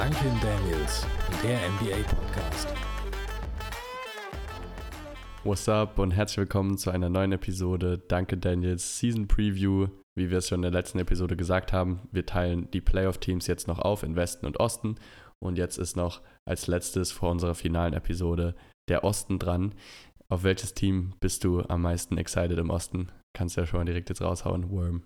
Duncan Daniels, der NBA Podcast. What's up und herzlich willkommen zu einer neuen Episode Duncan Daniels Season Preview. Wie wir es schon in der letzten Episode gesagt haben, wir teilen die Playoff-Teams jetzt noch auf in Westen und Osten. Und jetzt ist noch als letztes vor unserer finalen Episode der Osten dran. Auf welches Team bist du am meisten excited im Osten? Kannst du ja schon mal direkt jetzt raushauen, Worm.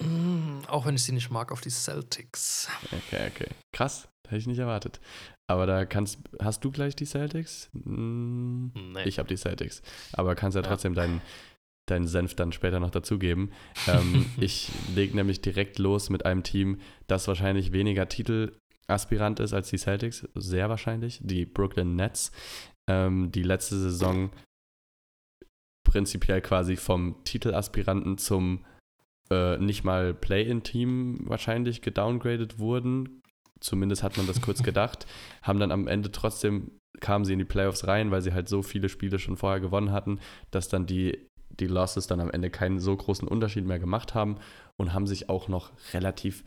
Mm, auch wenn ich sie nicht mag, auf die Celtics. Okay, okay. Krass, hätte ich nicht erwartet. Aber da kannst, hast du gleich die Celtics? Hm, Nee. Ich habe die Celtics. Aber kannst ja Ja. trotzdem deinen, deinen Senf dann später noch dazugeben. Ähm, ich lege nämlich direkt los mit einem Team, das wahrscheinlich weniger Titelaspirant ist als die Celtics. Sehr wahrscheinlich. Die Brooklyn Nets. Ähm, die letzte Saison prinzipiell quasi vom Titelaspiranten zum äh, nicht mal Play-in-Team wahrscheinlich gedowngradet wurden. Zumindest hat man das kurz gedacht. Haben dann am Ende trotzdem, kamen sie in die Playoffs rein, weil sie halt so viele Spiele schon vorher gewonnen hatten, dass dann die, die Losses dann am Ende keinen so großen Unterschied mehr gemacht haben und haben sich auch noch relativ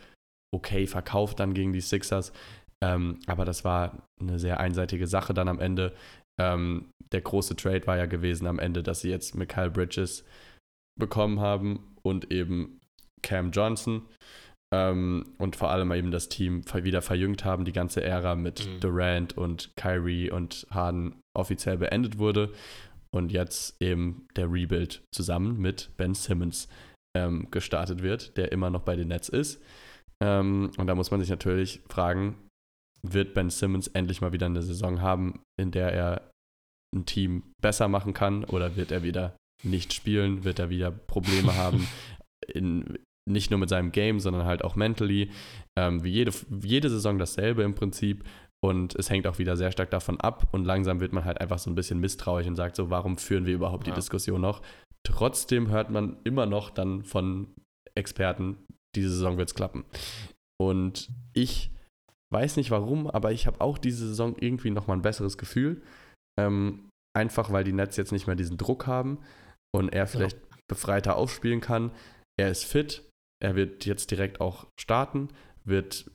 okay verkauft dann gegen die Sixers. Ähm, aber das war eine sehr einseitige Sache dann am Ende. Ähm, der große Trade war ja gewesen am Ende, dass sie jetzt Mikal Bridges bekommen haben und eben Cam Johnson ähm, und vor allem eben das Team wieder verjüngt haben, die ganze Ära mit Mhm. Durant und Kyrie und Harden offiziell beendet wurde und jetzt eben der Rebuild zusammen mit Ben Simmons ähm, gestartet wird, der immer noch bei den Nets ist. Ähm, und da muss man sich natürlich fragen, wird Ben Simmons endlich mal wieder eine Saison haben, in der er ein Team besser machen kann oder wird er wieder nicht spielen, wird er wieder Probleme haben, in, nicht nur mit seinem Game, sondern halt auch mentally. Ähm, wie, jede, jede Saison dasselbe im Prinzip. Und es hängt auch wieder sehr stark davon ab. Und langsam wird man halt einfach so ein bisschen misstrauisch und sagt so, warum führen wir überhaupt die Ja. Diskussion noch? Trotzdem hört man immer noch dann von Experten, diese Saison wird es klappen. Und ich weiß nicht warum, aber ich habe auch diese Saison irgendwie nochmal ein besseres Gefühl. Ähm, einfach weil die Nets jetzt nicht mehr diesen Druck haben und er vielleicht befreiter aufspielen kann. Er ist fit, er wird jetzt direkt auch starten, wird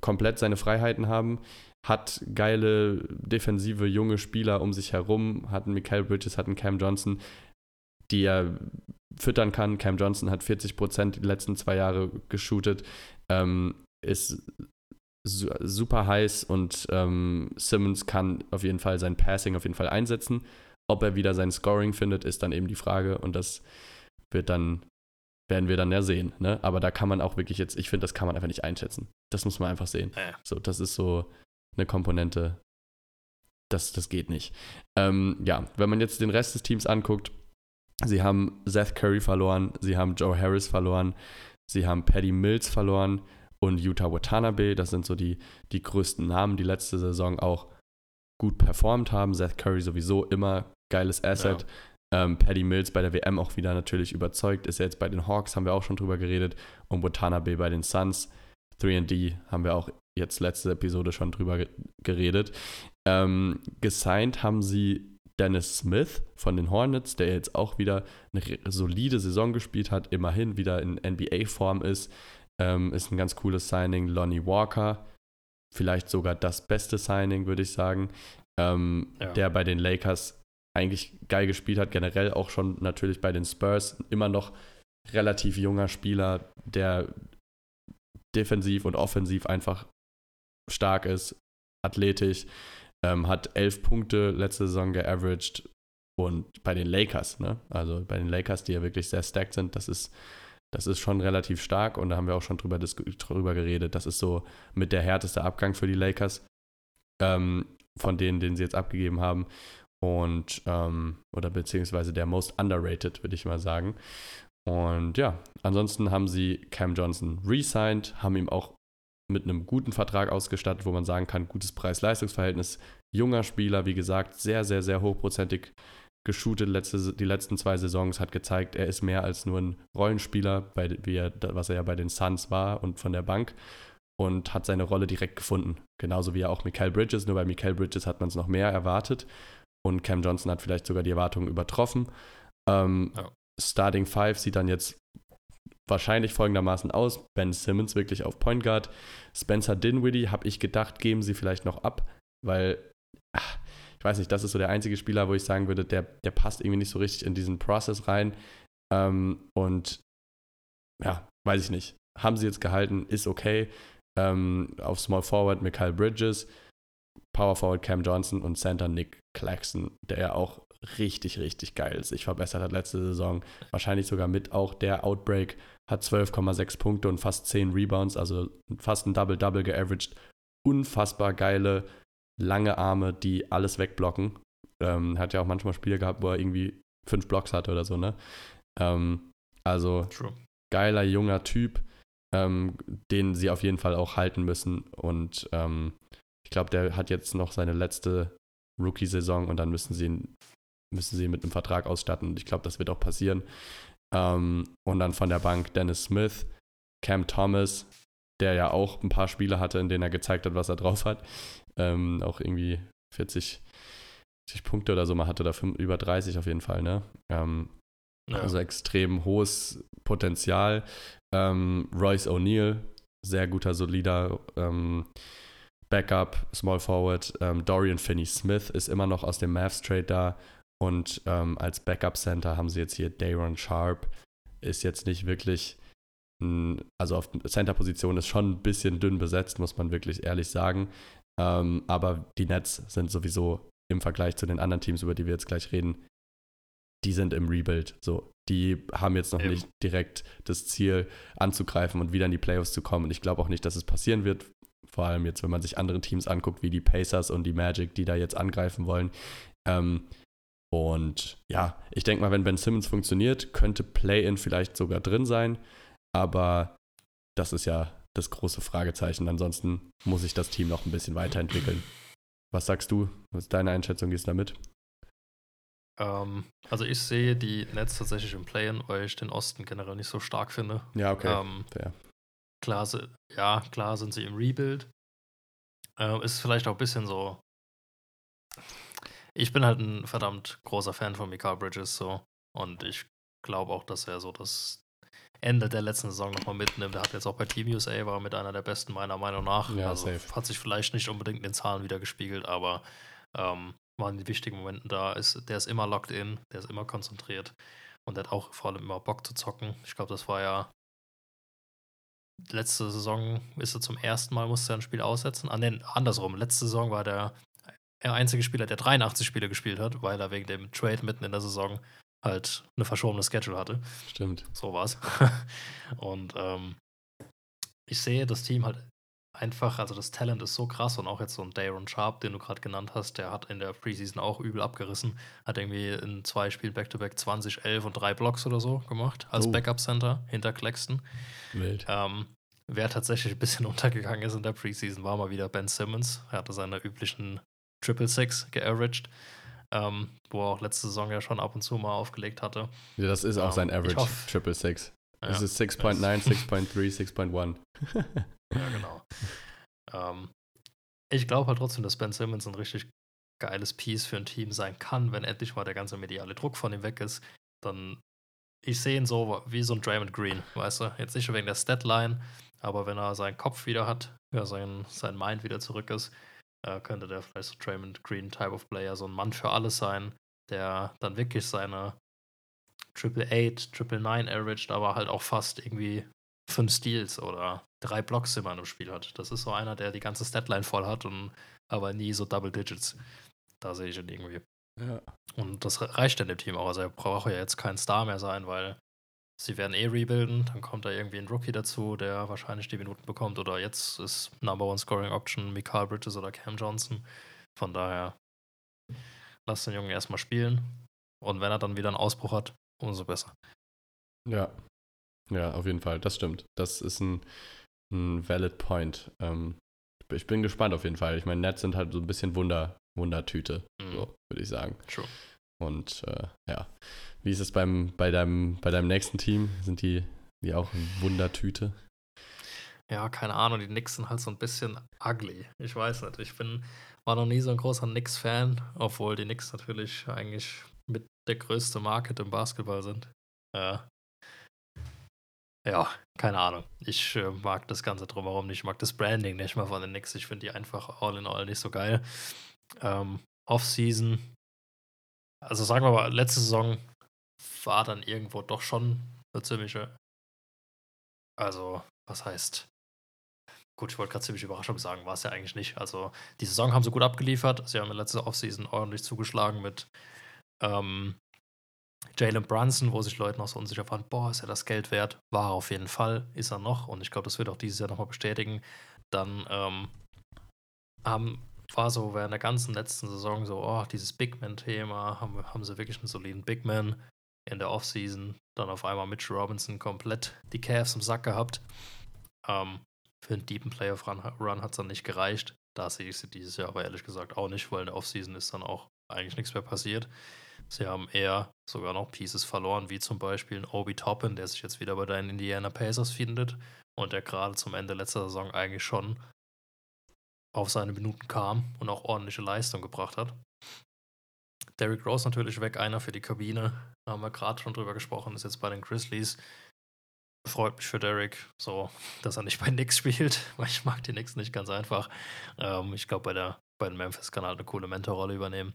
komplett seine Freiheiten haben, hat geile defensive junge Spieler um sich herum, hat einen Mikael Bridges, hat einen Cam Johnson, die er füttern kann. Cam Johnson hat 40 Prozent die letzten zwei Jahre geshootet, ähm, ist su super heiß und ähm, Simmons kann auf jeden Fall sein Passing auf jeden Fall einsetzen. Ob er wieder sein Scoring findet, ist dann eben die Frage und das wird dann, werden wir dann ja sehen. Ne? Aber da kann man auch wirklich jetzt, ich finde, das kann man einfach nicht einschätzen. Das muss man einfach sehen. Ja. So, das ist so eine Komponente, das, das geht nicht. Ähm, ja, wenn man jetzt den Rest des Teams anguckt, sie haben Seth Curry verloren, sie haben Joe Harris verloren, sie haben Paddy Mills verloren und Utah Watanabe. Das sind so die, die größten Namen, die letzte Saison auch gut performt haben. Seth Curry sowieso immer geiles Asset. Ähm, Paddy Mills bei der WM auch wieder natürlich überzeugt. Ist er jetzt bei den Hawks, haben wir auch schon drüber geredet. Und Watanabe bei den Suns. 3D haben wir auch jetzt letzte Episode schon drüber ge geredet. Ähm, gesigned haben sie Dennis Smith von den Hornets, der jetzt auch wieder eine solide Saison gespielt hat, immerhin wieder in NBA-Form ist. Ähm, ist ein ganz cooles Signing. Lonnie Walker, vielleicht sogar das beste Signing, würde ich sagen. Ähm, Ja. Der bei den Lakers eigentlich geil gespielt hat, generell auch schon natürlich bei den Spurs. Immer noch relativ junger Spieler, der defensiv und offensiv einfach stark ist, athletisch, ähm, hat elf Punkte letzte Saison geaveraged und bei den Lakers, ne? Also bei den Lakers, die ja wirklich sehr stacked sind, das ist, das ist schon relativ stark und da haben wir auch schon drüber, drüber geredet. Das ist so mit der härteste Abgang für die Lakers, ähm, von denen, den sie jetzt abgegeben haben. Und, ähm, oder beziehungsweise der most underrated, würde ich mal sagen. Und ja, ansonsten haben sie Cam Johnson re-signed, haben ihm auch mit einem guten Vertrag ausgestattet, wo man sagen kann, gutes Preis-Leistungs-Verhältnis. Junger Spieler, wie gesagt, sehr, sehr, sehr hochprozentig geshootet letzte, die letzten zwei Saisons, hat gezeigt, er ist mehr als nur ein Rollenspieler, bei, wie er, was er ja bei den Suns war und von der Bank und hat seine Rolle direkt gefunden. Genauso wie er auch Mikael Bridges, nur bei Mikael Bridges hat man es noch mehr erwartet und Cam Johnson hat vielleicht sogar die Erwartungen übertroffen. Ähm, Ja. Starting Five sieht dann jetzt wahrscheinlich folgendermaßen aus. Ben Simmons wirklich auf Point Guard. Spencer Dinwiddie, habe ich gedacht, geben sie vielleicht noch ab, weil, ach, ich weiß nicht, das ist so der einzige Spieler, wo ich sagen würde, der, der passt irgendwie nicht so richtig in diesen Prozess rein. Ähm, und ja, weiß ich nicht. Haben sie jetzt gehalten, ist okay. Ähm, auf Small Forward Mikhail Bridges, Power Forward Cam Johnson und Center Nick Claxton, der ja auch richtig, richtig geil sich verbessert hat letzte Saison. Wahrscheinlich sogar mit auch der Outbreak, hat 12,6 Punkte und fast 10 Rebounds, also fast ein Double-Double geaveraged. Unfassbar geile, lange Arme, die alles wegblocken. Ähm, hat ja auch manchmal Spiele gehabt, wo er irgendwie fünf Blocks hatte oder so, ne? Ähm, also True. geiler, junger Typ, ähm, den sie auf jeden Fall auch halten müssen. Und ähm, ich glaube, der hat jetzt noch seine letzte Rookie-Saison und dann müssen sie ihn, müssen sie mit einem Vertrag ausstatten. Und ich glaube, das wird auch passieren. Ähm, und dann von der Bank Dennis Smith, Cam Thomas, der ja auch ein paar Spiele hatte, in denen er gezeigt hat, was er drauf hat. Ähm, auch irgendwie 40, 40 Punkte oder so mal hatte, oder 5, über 30 auf jeden Fall, ne? Ähm, Ja. also extrem hohes Potenzial. Ähm, Royce O'Neal, sehr guter, solider ähm, Backup, Small Forward. Ähm, Dorian Finney-Smith ist immer noch aus dem Mavs-Trade da. Und ähm, als Backup-Center haben sie jetzt hier Dayron Sharp. Ist jetzt nicht wirklich, ein, also auf Center-Position ist schon ein bisschen dünn besetzt, muss man wirklich ehrlich sagen. Ähm, aber die Nets sind sowieso im Vergleich zu den anderen Teams, über die wir jetzt gleich reden, die sind im Rebuild. So, die haben jetzt noch Eben. nicht direkt das Ziel anzugreifen und wieder in die Playoffs zu kommen. Und ich glaube auch nicht, dass es passieren wird. Vor allem jetzt, wenn man sich andere Teams anguckt, wie die Pacers und die Magic, die da jetzt angreifen wollen. Ähm, und ja, ich denke mal, wenn Ben Simmons funktioniert, könnte Play-In vielleicht sogar drin sein. Aber das ist ja das große Fragezeichen. Ansonsten muss sich das Team noch ein bisschen weiterentwickeln. Was sagst du? Was ist deine Einschätzung? Gehst du damit? Ähm, also ich sehe die Nets tatsächlich im Play-In, weil ich den Osten generell nicht so stark finde. Ja, okay. Ähm, fair. Klar, ja, klar sind sie im Rebuild. Äh, ist vielleicht auch ein bisschen so. Ich bin halt ein verdammt großer Fan von Mikael Bridges so. Und ich glaube auch, dass er so das Ende der letzten Saison nochmal mitnimmt. Er hat jetzt auch bei Team USA, war mit einer der besten meiner Meinung nach. Ja, also safe. hat sich vielleicht nicht unbedingt in den Zahlen wieder gespiegelt, aber ähm, war in den wichtigen Momenten da. Ist, der ist immer locked in, der ist immer konzentriert. Und der hat auch vor allem immer Bock zu zocken. Ich glaube, das war ja letzte Saison ist er zum ersten Mal, musste er ein Spiel aussetzen. Ah, nee, andersrum. Letzte Saison war der der einzige Spieler, der 83 Spiele gespielt hat, weil er wegen dem Trade mitten in der Saison halt eine verschobene Schedule hatte. Stimmt. So war's. und ähm, ich sehe das Team halt einfach, also das Talent ist so krass und auch jetzt so ein Daron Sharp, den du gerade genannt hast, der hat in der Preseason auch übel abgerissen. Hat irgendwie in zwei Spielen Back-to-Back 20, 11 und drei Blocks oder so gemacht als Oh. Backup-Center hinter Claxton. Wild. Ähm, wer tatsächlich ein bisschen untergegangen ist in der Preseason, war mal wieder Ben Simmons. Er hatte seine üblichen Triple Six geaveraged, ähm, wo er auch letzte Saison ja schon ab und zu mal aufgelegt hatte. Ja, das ist auch Ähm, sein Average, Triple Six. Ja, Das ist 6.9, 6.3, 6.1. ja genau. ähm, ich glaube halt trotzdem, dass Ben Simmons ein richtig geiles Piece für ein Team sein kann, wenn endlich mal der ganze mediale Druck von ihm weg ist. Dann, ich sehe ihn so wie so ein Draymond Green, weißt du? Jetzt nicht wegen der Statline, aber wenn er seinen Kopf wieder hat, ja, sein, sein Mind wieder zurück ist, äh, könnte der vielleicht so Draymond Green Type of Player, so ein Mann für alles sein, der dann wirklich seine Triple Eight, Triple Nine averaged, aber halt auch fast irgendwie fünf Steals oder drei Blocks immer in einem Spiel hat. Das ist so einer, der die ganze Statline voll hat und aber nie so Double Digits. Da sehe ich ihn irgendwie. Ja. Und das re- reicht in dem Team auch. Also er braucht ja jetzt kein Star mehr sein, weil sie werden eh rebuilden. Dann kommt da irgendwie ein Rookie dazu, der wahrscheinlich die Minuten bekommt. Oder jetzt ist Number One Scoring Option Mikael Bridges oder Cam Johnson. Von daher lass den Jungen erstmal spielen. Und wenn er dann wieder einen Ausbruch hat, umso besser. Ja. Ja, auf jeden Fall. Das stimmt. Das ist ein, ein valid point. Ähm, ich bin gespannt auf jeden Fall. Ich meine, Nets sind halt so ein bisschen Wunder, Wundertüte, Mhm. so, würde ich sagen. True. Und äh, ja. Wie ist es beim, bei, deinem, bei deinem nächsten Team? Sind die, die auch eine Wundertüte? Ja, keine Ahnung, die Knicks sind halt so ein bisschen ugly. Ich weiß nicht. Ich bin, war noch nie so ein großer Knicks-Fan, obwohl die Knicks natürlich eigentlich mit der größte Market im Basketball sind. Ja. Ja, keine Ahnung. Ich äh, mag das Ganze drumherum nicht. Ich mag das Branding nicht mal von den Knicks. Ich finde die einfach all in all nicht so geil. Ähm, Off-Season, also sagen wir mal, letzte Saison war dann irgendwo doch schon eine ziemliche. Also, was heißt? Gut, ich wollte gerade ziemlich Überraschung sagen, war es ja eigentlich nicht. Also, die Saison haben sie gut abgeliefert. Sie haben in letzter Offseason ordentlich zugeschlagen mit ähm, Jalen Brunson, wo sich Leute noch so unsicher waren, boah, ist er das Geld wert? War auf jeden Fall, ist er noch. Und ich glaube, das wird auch dieses Jahr nochmal bestätigen. Dann ähm, haben, war so während der ganzen letzten Saison so, oh, dieses Big Man-Thema, haben, haben sie wirklich einen soliden Big Man in der Offseason. Dann auf einmal Mitch Robinson komplett die Cavs im Sack gehabt. Ähm, für einen deepen Playoff-Run Run hat es dann nicht gereicht. Da sehe ich sie dieses Jahr aber ehrlich gesagt auch nicht, weil in der Offseason ist dann auch eigentlich nichts mehr passiert. Sie haben eher sogar noch Pieces verloren, wie zum Beispiel ein Obi Toppin, der sich jetzt wieder bei deinen Indiana Pacers findet und der gerade zum Ende letzter Saison eigentlich schon auf seine Minuten kam und auch ordentliche Leistung gebracht hat. Derrick Rose natürlich weg, einer für die Kabine. Haben wir gerade schon drüber gesprochen, ist jetzt bei den Grizzlies. Freut mich für Derrick, so, dass er nicht bei Knicks spielt, weil ich mag die Knicks nicht ganz einfach. Ähm, ich glaube, bei, bei den Memphis kann er halt eine coole Mentorrolle übernehmen.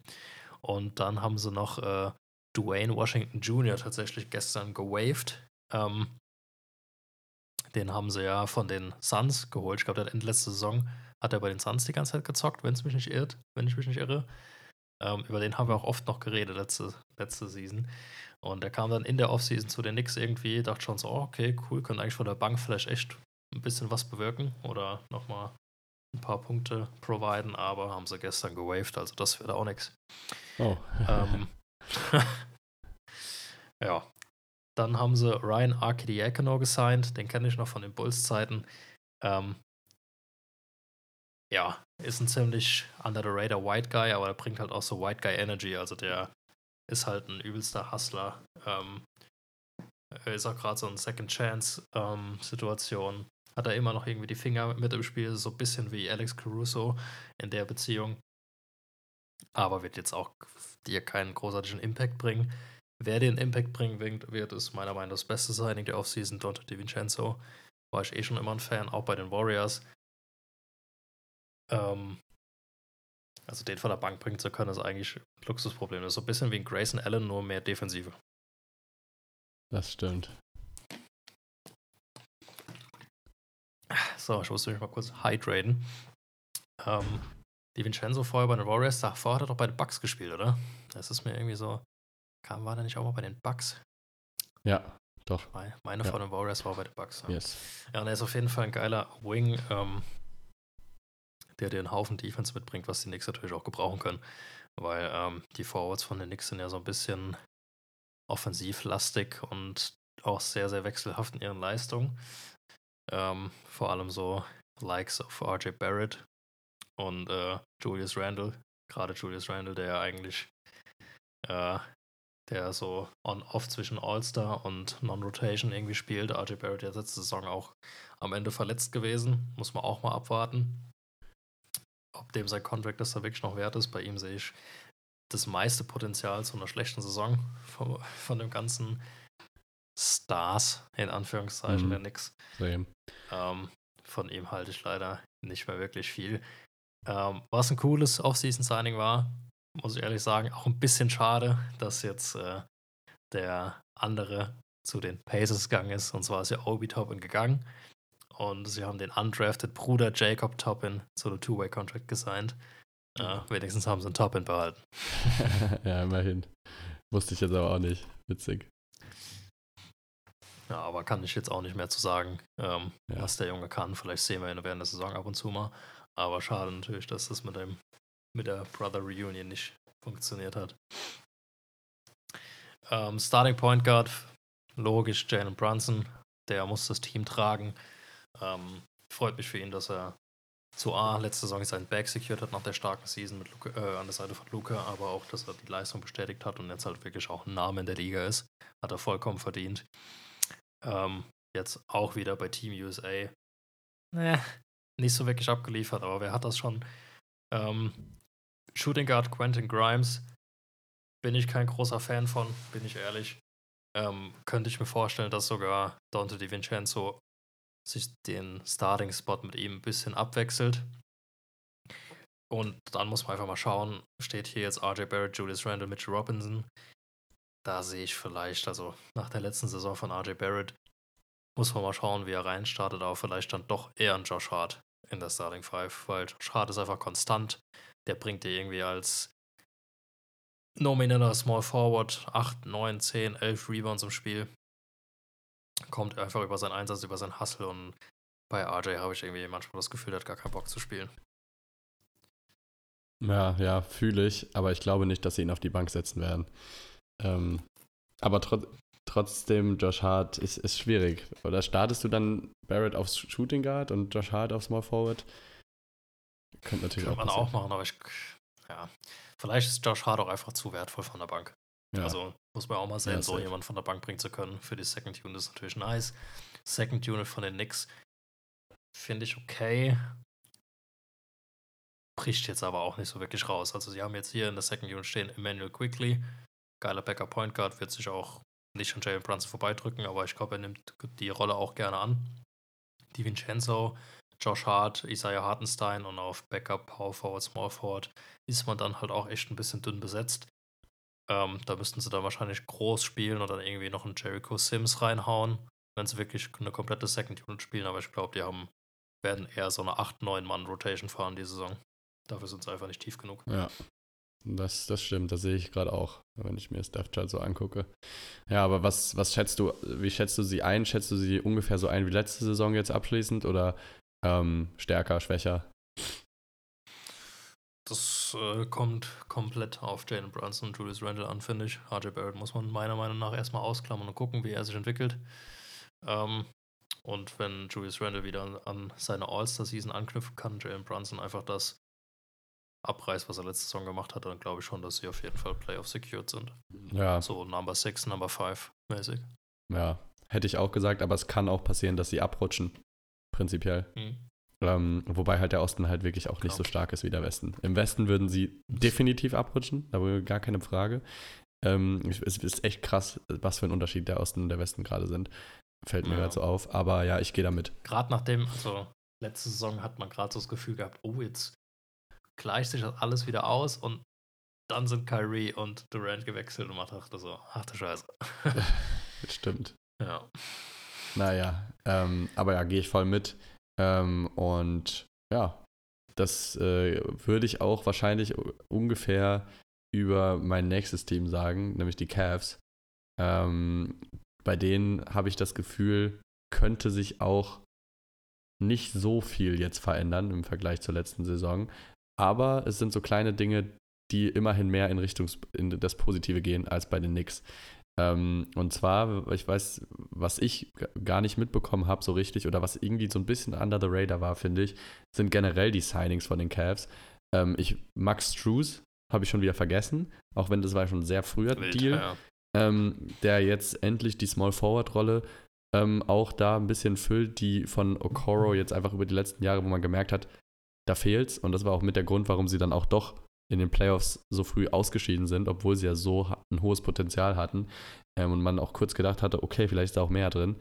Und dann haben sie noch äh, Dwayne Washington Jr. tatsächlich gestern gewaved. Ähm, den haben sie ja von den Suns geholt. Ich glaube, der hat Ende letzte Saison hat er bei den Suns die ganze Zeit gezockt, wenn es mich nicht irrt, wenn ich mich nicht irre. Ähm, über den haben wir auch oft noch geredet letzte, letzte Season. Und der kam dann in der Offseason zu den Knicks irgendwie, dachte schon so, oh, okay, cool, könnte eigentlich von der Bank vielleicht echt ein bisschen was bewirken oder nochmal ein paar Punkte providen, aber haben sie gestern gewaved, also das wäre auch nichts. Oh. ähm, ja. Dann haben sie Ryan Arkidiakono gesigned, den kenne ich noch von den Bulls-Zeiten. Ähm, ja, ist ein ziemlich under the radar White Guy, aber er bringt halt auch so White Guy Energy, also der ist halt ein übelster Hustler. Ähm, ist auch gerade so ein Second Chance ähm, Situation hat er immer noch irgendwie die Finger mit im Spiel, so ein bisschen wie Alex Caruso in der Beziehung. Aber wird jetzt auch dir keinen großartigen Impact bringen. Wer den Impact bringen wird, ist meiner Meinung nach das beste Signing der Offseason, Dante DiVincenzo. War ich eh schon immer ein Fan, auch bei den Warriors. Ähm, also den von der Bank bringen zu können, ist eigentlich ein Luxusproblem. Das ist so ein bisschen wie ein Grayson Allen, nur mehr Defensive. Das stimmt. So, ich musste mich mal kurz hydraten. Ähm, die Vincenzo vorher bei den Warriors, davor hat er doch bei den Bucks gespielt, oder? Das ist mir irgendwie so. Kam, war der nicht auch mal bei den Bucks? Ja, doch. Meine, meine ja. von den Warriors war bei den Bucks. Ja. Yes. Ja, und er ist auf jeden Fall ein geiler Wing, ähm, der dir einen Haufen Defense mitbringt, was die Knicks natürlich auch gebrauchen können. Weil ähm, die Forwards von den Knicks sind ja so ein bisschen offensivlastig und auch sehr, sehr wechselhaft in ihren Leistungen. Ähm, vor allem so Likes of RJ Barrett und äh, Julius Randle. Gerade Julius Randle, der ja eigentlich äh, der so on-off zwischen All-Star und Non-Rotation irgendwie spielt. RJ Barrett der letzte Saison auch am Ende verletzt gewesen. Muss man auch mal abwarten. Ob dem sein Contract das da wirklich noch wert ist. Bei ihm sehe ich das meiste Potenzial zu einer schlechten Saison von, von dem ganzen Stars, in Anführungszeichen, mhm. der Nix. Ähm, von ihm halte ich leider nicht mehr wirklich viel. Ähm, was ein cooles Off-Season-Signing war, muss ich ehrlich sagen, auch ein bisschen schade, dass jetzt äh, der andere zu den Pacers gegangen ist. Und zwar ist ja Obi Toppin gegangen. Und sie haben den undrafted Bruder Jacob Toppin zu einem Two-Way-Contract gesigned. Äh, wenigstens haben sie einen Toppin behalten. ja, immerhin. Wusste ich jetzt aber auch nicht. Witzig. Ja, aber kann ich jetzt auch nicht mehr zu sagen, ähm, ja. was der Junge kann. Vielleicht sehen wir ihn während der Saison ab und zu mal. Aber schade natürlich, dass das mit, dem, mit der Brother Reunion nicht funktioniert hat. Ähm, Starting Point Guard, logisch, Jalen Brunson. Der muss das Team tragen. Ähm, freut mich für ihn, dass er zu A letzte Saison seinen Bag secured hat nach der starken Season mit Luca, äh, an der Seite von Luca, aber auch, dass er die Leistung bestätigt hat und jetzt halt wirklich auch ein Name in der Liga ist. Hat er vollkommen verdient. Ähm, jetzt auch wieder bei Team USA. Naja, nicht so wirklich abgeliefert, aber wer hat das schon? Ähm, Shooting Guard Quentin Grimes bin ich kein großer Fan von, bin ich ehrlich. ähm, könnte ich mir vorstellen, dass sogar Dante DiVincenzo sich den Starting-Spot mit ihm ein bisschen abwechselt. Und dann muss man einfach mal schauen, steht hier jetzt RJ Barrett, Julius Randle, Mitchell Robinson. Da sehe ich vielleicht, also nach der letzten Saison von RJ Barrett, muss man mal schauen, wie er reinstartet, aber vielleicht dann doch eher ein Josh Hart in der Starting Five, weil Josh Hart ist einfach konstant. Der bringt dir irgendwie als nomineller Small Forward 8, 9, 10, 11 Rebounds im Spiel. Kommt einfach über seinen Einsatz, über seinen Hustle und bei RJ habe ich irgendwie manchmal das Gefühl, er hat gar keinen Bock zu spielen. Ja, ja, fühle ich, aber ich glaube nicht, dass sie ihn auf die Bank setzen werden. Ähm, aber tr trotzdem, Josh Hart ist, ist schwierig. Oder startest du dann Barrett aufs Shooting Guard und Josh Hart auf Small Forward? Könnte natürlich Kann auch man auch machen, aber ich, ja, vielleicht ist Josh Hart auch einfach zu wertvoll von der Bank. Ja. Also muss man auch mal sehen, ja, so jemand von der Bank bringen zu können. Für die Second Unit ist natürlich nice. Second Unit von den Knicks finde ich okay bricht jetzt aber auch nicht so wirklich raus. Also sie haben jetzt hier in der Second Unit stehen Emmanuel Quickly, geiler Backup Point Guard, wird sich auch nicht an Jalen Brunson vorbeidrücken, aber ich glaube, er nimmt die Rolle auch gerne an. Die Vincenzo, Josh Hart, Isaiah Hartenstein und auf Backup Power Forward, Small Forward ist man dann halt auch echt ein bisschen dünn besetzt. Ähm, da müssten sie dann wahrscheinlich groß spielen oder irgendwie noch einen Jericho Sims reinhauen, wenn sie wirklich eine komplette Second Unit spielen, aber ich glaube, die haben, werden eher so eine 8-9-Mann-Rotation fahren die Saison. Dafür sind sie einfach nicht tief genug. Ja. Das, das stimmt, das sehe ich gerade auch, wenn ich mir das Death Chart so angucke. Ja, aber was, was schätzt du, wie schätzt du sie ein? Schätzt du sie ungefähr so ein wie letzte Saison jetzt abschließend oder ähm, stärker, schwächer? Das äh, kommt komplett auf Jalen Brunson und Julius Randle an, finde ich. RJ Barrett muss man meiner Meinung nach erstmal ausklammern und gucken, wie er sich entwickelt. Ähm, und wenn Julius Randle wieder an, seine All-Star-Season anknüpfen kann, Jalen Brunson einfach das abreißt, was er letzte Saison gemacht hat, dann glaube ich schon, dass sie auf jeden Fall Playoff secured sind. Ja. So Number 6, Number 5 mäßig. Ja, hätte ich auch gesagt, aber es kann auch passieren, dass sie abrutschen. Prinzipiell. Mhm. Ähm, wobei halt der Osten halt wirklich auch nicht genau. so stark ist wie der Westen. Im Westen würden sie definitiv abrutschen, da wäre gar keine Frage. Ähm, es ist echt krass, was für ein Unterschied der Osten und der Westen gerade sind. Fällt mir ja. gerade so auf. Aber ja, ich gehe damit. Gerade nachdem, also letzte Saison hat man gerade so das Gefühl gehabt, oh, jetzt gleicht sich das alles wieder aus und dann sind Kyrie und Durant gewechselt und man dachte so, ach du Scheiße. Stimmt. Ja. Naja, ähm, aber ja, gehe ich voll mit. Ähm, und ja, das äh, würde ich auch wahrscheinlich ungefähr über mein nächstes Team sagen, nämlich die Cavs. Ähm, bei denen habe ich das Gefühl, könnte sich auch nicht so viel jetzt verändern im Vergleich zur letzten Saison aber es sind so kleine Dinge, die immerhin mehr in Richtung in das Positive gehen als bei den Knicks. Ähm, und zwar, ich weiß, was ich gar nicht mitbekommen habe so richtig oder was irgendwie so ein bisschen under the radar war, finde ich, sind generell die Signings von den Cavs. Ähm, ich, Max Struess habe ich schon wieder vergessen, auch wenn das war schon ein sehr früher Wild, Deal, ja. ähm, der jetzt endlich die Small Forward Rolle ähm, auch da ein bisschen füllt, die von Okoro jetzt einfach über die letzten Jahre, wo man gemerkt hat, da fehlt's. Und das war auch mit der Grund, warum sie dann auch doch in den Playoffs so früh ausgeschieden sind, obwohl sie ja so ein hohes Potenzial hatten. Ähm, und man auch kurz gedacht hatte, okay, vielleicht ist da auch mehr drin.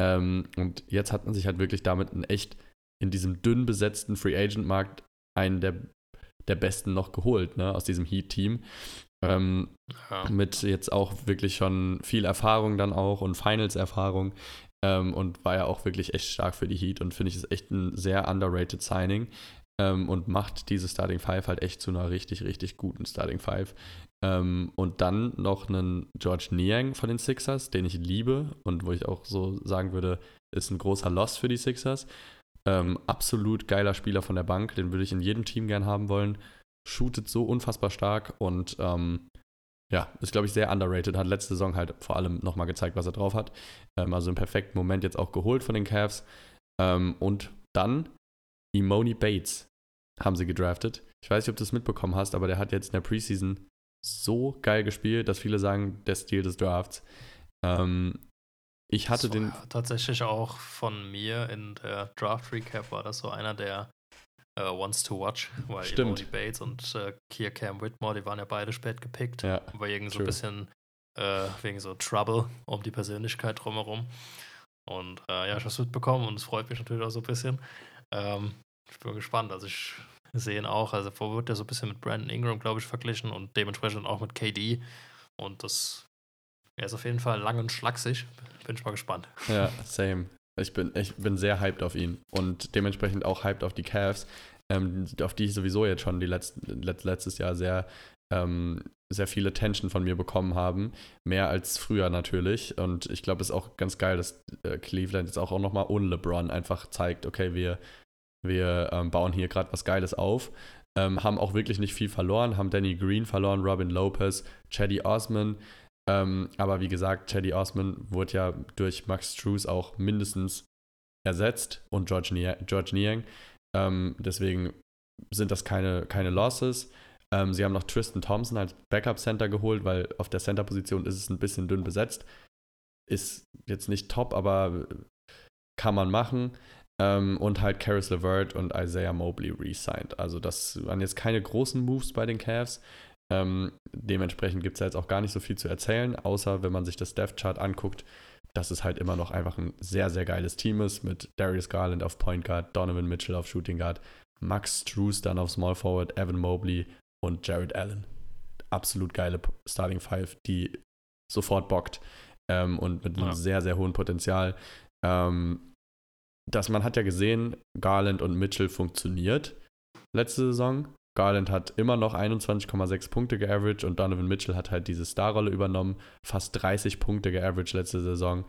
Ähm, und jetzt hat man sich halt wirklich damit ein echt in diesem dünn besetzten Free Agent Markt einen der, der besten noch geholt, ne, aus diesem Heat-Team. Ähm, ja. Mit jetzt auch wirklich schon viel Erfahrung dann auch und Finals-Erfahrung. Ähm, und war ja auch wirklich echt stark für die Heat und finde ich ist echt ein sehr underrated Signing ähm, und macht diese Starting Five halt echt zu einer richtig, richtig guten Starting Five. Ähm, und dann noch einen George Niang von den Sixers, den ich liebe und wo ich auch so sagen würde, ist ein großer Loss für die Sixers. Ähm, absolut geiler Spieler von der Bank, den würde ich in jedem Team gern haben wollen. Shootet so unfassbar stark und ähm, ja, ist, glaube ich, sehr underrated. Hat letzte Saison halt vor allem nochmal gezeigt, was er drauf hat. Ähm, also im perfekten Moment jetzt auch geholt von den Cavs. Ähm, und dann Imoni Bates haben sie gedraftet. Ich weiß nicht, ob du es mitbekommen hast, aber der hat jetzt in der Preseason so geil gespielt, dass viele sagen, der Stil des Drafts. Ähm, ich hatte den. Tatsächlich auch von mir in der Draft Recap war das so einer der uh, Wants to Watch, weil Stimmt. Imoni Bates und äh, Kier Cam Whitmore, die waren ja beide spät gepickt, ja, weil irgendwie so ein bisschen äh, wegen so Trouble um die Persönlichkeit drumherum. Und äh, ja, ich habe es mitbekommen und es freut mich natürlich auch so ein bisschen. Ähm, ich bin gespannt. Also ich sehe ihn auch. Also vorher wird er so ein bisschen mit Brandon Ingram, glaube ich, verglichen und dementsprechend auch mit KD. Und das er ist auf jeden Fall lang und schlaksig. Bin ich mal gespannt. Ja, same. Ich bin, ich bin sehr hyped auf ihn und dementsprechend auch hyped auf die Cavs, ähm, auf die ich sowieso jetzt schon die letzten, let, letztes Jahr sehr, ähm, sehr viel Attention von mir bekommen haben. Mehr als früher natürlich. Und ich glaube, es ist auch ganz geil, dass äh, Cleveland jetzt auch, auch nochmal ohne LeBron einfach zeigt, okay, wir, wir ähm, bauen hier gerade was Geiles auf. Ähm, haben auch wirklich nicht viel verloren, haben Danny Green verloren, Robin Lopez, Chaddy Osman. Ähm, aber wie gesagt, Chaddy Osman wurde ja durch Max Struess auch mindestens ersetzt und George, Niang. George Niang. Ähm, deswegen sind das keine, keine Losses. Ähm, sie haben noch Tristan Thompson als Backup-Center geholt, weil auf der Center-Position ist es ein bisschen dünn besetzt. Ist jetzt nicht top, aber kann man machen. Ähm, und halt Karis LeVert und Isaiah Mobley re-signed. Also das waren jetzt keine großen Moves bei den Cavs. Ähm, dementsprechend gibt es ja jetzt auch gar nicht so viel zu erzählen, außer wenn man sich das Death Chart anguckt, dass es halt immer noch einfach ein sehr, sehr geiles Team ist mit Darius Garland auf Point Guard, Donovan Mitchell auf Shooting Guard, Max Struess dann auf Small Forward, Evan Mobley und Jared Allen. Absolut geile Starting Five, die sofort bockt ähm, und mit ja. einem sehr, sehr hohen Potenzial. Ähm, dass man hat ja gesehen, Garland und Mitchell funktioniert letzte Saison. Garland hat immer noch 21,6 Punkte geaveraged und Donovan Mitchell hat halt diese Starrolle übernommen, fast 30 Punkte geaveraged letzte Saison.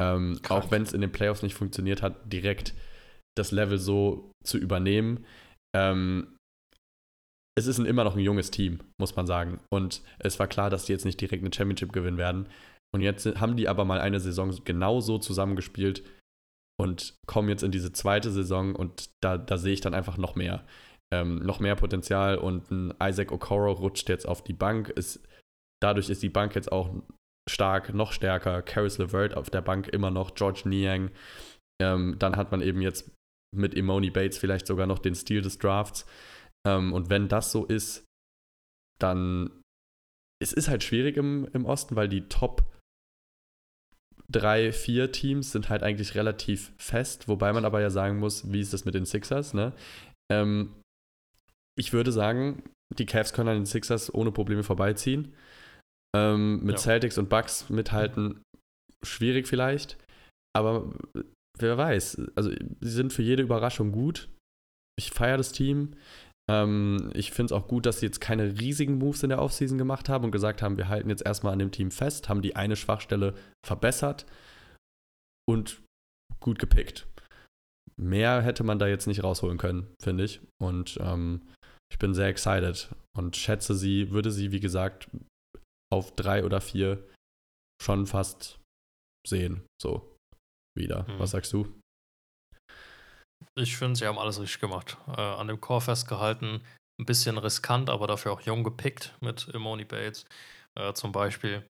Ähm, auch wenn es in den Playoffs nicht funktioniert hat, direkt das Level so zu übernehmen. Ähm, es ist ein, immer noch ein junges Team, muss man sagen. Und es war klar, dass die jetzt nicht direkt eine Championship gewinnen werden. Und jetzt haben die aber mal eine Saison genau so zusammengespielt und kommen jetzt in diese zweite Saison und da, da sehe ich dann einfach noch mehr ähm, noch mehr Potenzial und ein Isaac Okoro rutscht jetzt auf die Bank. Ist, dadurch ist die Bank jetzt auch stark, noch stärker. Caris LeVert auf der Bank immer noch, George Niang. Ähm, dann hat man eben jetzt mit Imoni Bates vielleicht sogar noch den Stil des Drafts. Ähm, und wenn das so ist, dann es ist halt schwierig im, im Osten, weil die Top drei, vier Teams sind halt eigentlich relativ fest, wobei man aber ja sagen muss, wie ist das mit den Sixers, ne? Ähm, ich würde sagen, die Cavs können an den Sixers ohne Probleme vorbeiziehen. Ähm, mit ja. Celtics und Bucks mithalten, schwierig vielleicht. Aber wer weiß. Also, sie sind für jede Überraschung gut. Ich feiere das Team. Ähm, ich finde es auch gut, dass sie jetzt keine riesigen Moves in der Offseason gemacht haben und gesagt haben, wir halten jetzt erstmal an dem Team fest, haben die eine Schwachstelle verbessert und gut gepickt. Mehr hätte man da jetzt nicht rausholen können, finde ich. Und ähm, ich bin sehr excited und schätze sie, würde sie, wie gesagt, auf drei oder vier schon fast sehen. So wieder. Hm. Was sagst du? Ich finde, sie haben alles richtig gemacht. Äh, an dem Core festgehalten, ein bisschen riskant, aber dafür auch jung gepickt mit Imoni Bates äh, zum Beispiel.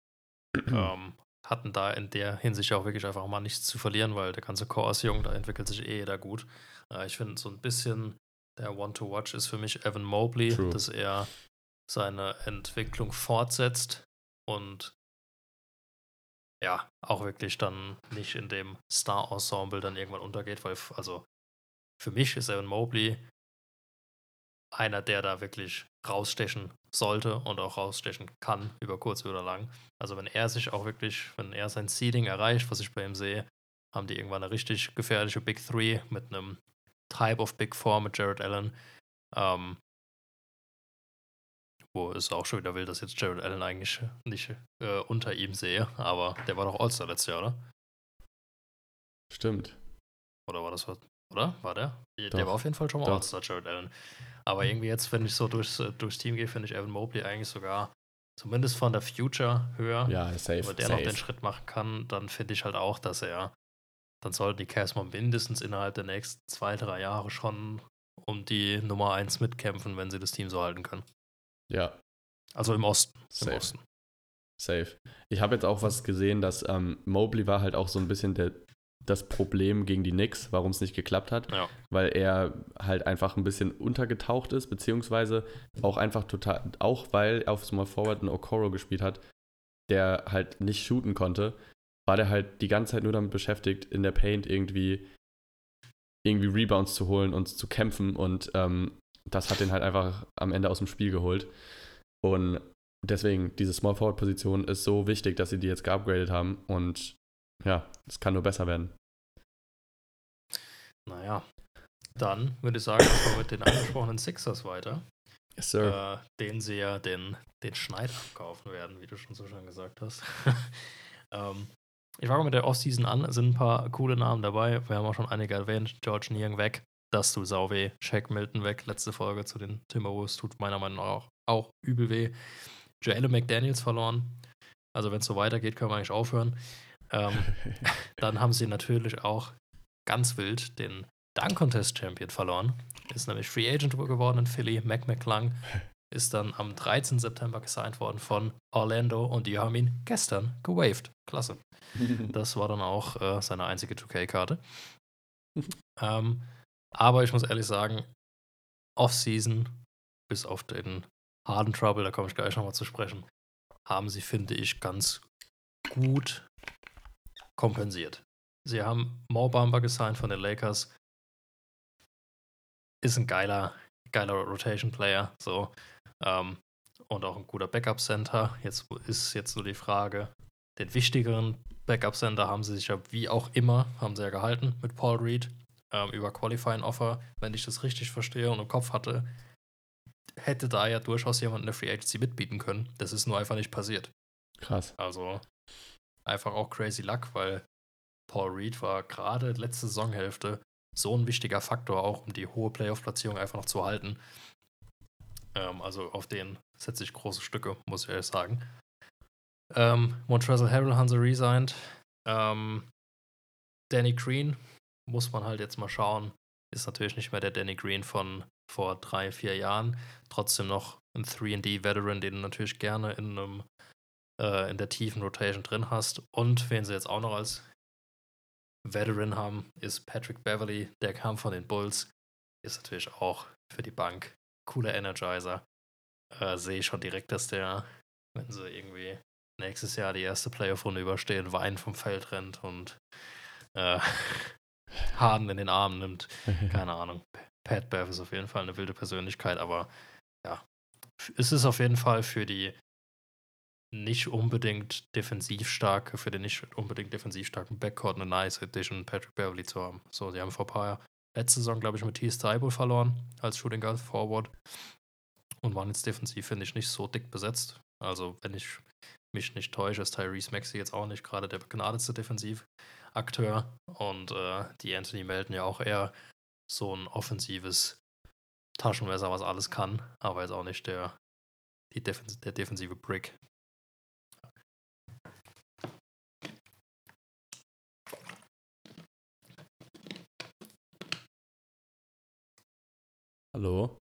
ähm, hatten da in der Hinsicht auch wirklich einfach mal nichts zu verlieren, weil der ganze Core ist jung, da entwickelt sich eh jeder gut. Äh, ich finde so ein bisschen der One to Watch ist für mich Evan Mobley, True. dass er seine Entwicklung fortsetzt und ja, auch wirklich dann nicht in dem Star-Ensemble dann irgendwann untergeht, weil, also für mich ist Evan Mobley einer, der da wirklich rausstechen sollte und auch rausstechen kann, über kurz oder lang. Also wenn er sich auch wirklich, wenn er sein Seeding erreicht, was ich bei ihm sehe, haben die irgendwann eine richtig gefährliche Big Three mit einem Type of Big Four mit Jared Allen. Ähm, wo es auch schon wieder will, dass jetzt Jared Allen eigentlich nicht äh, unter ihm sehe, aber der war doch All-Star letztes Jahr, oder? Stimmt. Oder war das was? Oder? War der? Doch. Der war auf jeden Fall schon mal All-Star, Jared Allen. Aber irgendwie jetzt, wenn ich so durchs, äh, durchs Team gehe, finde ich Evan Mobley eigentlich sogar zumindest von der Future höher. Ja, safe. Wenn der safe. noch den Schritt machen kann, dann finde ich halt auch, dass er dann sollten die Cavs mal mindestens innerhalb der nächsten zwei, drei Jahre schon um die Nummer 1 mitkämpfen, wenn sie das Team so halten können. Ja. Also im Osten. Safe. Im Osten. Safe. Ich habe jetzt auch was gesehen, dass ähm, Mobley war halt auch so ein bisschen der, das Problem gegen die Knicks, warum es nicht geklappt hat, ja. weil er halt einfach ein bisschen untergetaucht ist, beziehungsweise auch einfach total, auch weil er auf Small Forward ein Okoro gespielt hat, der halt nicht shooten konnte, war der halt die ganze Zeit nur damit beschäftigt, in der Paint irgendwie, irgendwie Rebounds zu holen und zu kämpfen. Und ähm, das hat den halt einfach am Ende aus dem Spiel geholt. Und deswegen, diese Small Forward Position ist so wichtig, dass sie die jetzt geupgradet haben. Und ja, es kann nur besser werden. Naja, dann würde ich sagen, machen wir mit den angesprochenen Sixers weiter. Yes, sir. Äh, den sie ja den, den Schneid abkaufen werden, wie du schon so schön gesagt hast. ähm, ich fange mit der Offseason an. Es sind ein paar coole Namen dabei. Wir haben auch schon einige erwähnt. George Niang weg. Das tut sau weh. Shaq Milton weg. Letzte Folge zu den Timberwolves tut meiner Meinung nach auch, auch übel weh. Jalen McDaniels verloren. Also wenn es so weitergeht, können wir eigentlich aufhören. Ähm, dann haben sie natürlich auch ganz wild den Dunk Contest Champion verloren. Ist nämlich Free Agent geworden in Philly. Mac McClung ist dann am 13. September gesigned worden von Orlando und die haben ihn gestern gewaved. Klasse. Das war dann auch äh, seine einzige 2K-Karte. ähm, aber ich muss ehrlich sagen, Off-Season, bis auf den harten Trouble, da komme ich gleich nochmal zu sprechen, haben sie, finde ich, ganz gut kompensiert. Sie haben Mo Bamba gesigned von den Lakers. Ist ein geiler, geiler Rotation-Player. So. Ähm, und auch ein guter Backup-Center. Jetzt ist jetzt so die Frage, den wichtigeren Backup-Center haben sie sich ja wie auch immer, haben sie ja gehalten mit Paul Reed ähm, über Qualifying Offer. Wenn ich das richtig verstehe und im Kopf hatte, hätte da ja durchaus jemand in der Free Agency mitbieten können. Das ist nur einfach nicht passiert. Krass. Also einfach auch crazy luck, weil Paul Reed war gerade letzte Saisonhälfte so ein wichtiger Faktor, auch um die hohe Playoff-Platzierung einfach noch zu halten. Ähm, also auf den setze ich große Stücke, muss ich ehrlich sagen. Ähm, Montrezl Harrell haben sie resigned. Ähm, Danny Green muss man halt jetzt mal schauen. Ist natürlich nicht mehr der Danny Green von vor drei, vier Jahren. Trotzdem noch ein 3D-Veteran, den du natürlich gerne in einem äh, in der tiefen Rotation drin hast. Und wen sie jetzt auch noch als Veteran haben, ist Patrick Beverly. Der kam von den Bulls. Ist natürlich auch für die Bank cooler Energizer. Äh, Sehe ich schon direkt, dass der, wenn sie irgendwie nächstes Jahr die erste Playoff-Runde überstehen, Wein vom Feld rennt und äh, Harden in den Arm nimmt. Keine Ahnung. Pat Bev ist auf jeden Fall eine wilde Persönlichkeit, aber ja, es ist auf jeden Fall für die nicht unbedingt defensiv starke, für den nicht unbedingt defensiv starken Backcourt eine nice Edition, Patrick Beverly zu haben. So, sie haben vor ein paar Jahren, letzte Saison, glaube ich, mit T. Thibault verloren als Shooting Guard Forward und waren jetzt defensiv, finde ich, nicht so dick besetzt. Also, wenn ich mich nicht täusche, ist Tyrese Maxey jetzt auch nicht gerade der begnadetste Defensivakteur und äh, die Anthony Melton ja auch eher so ein offensives Taschenmesser, was alles kann, aber jetzt auch nicht der, die Defens der defensive Brick. Hallo?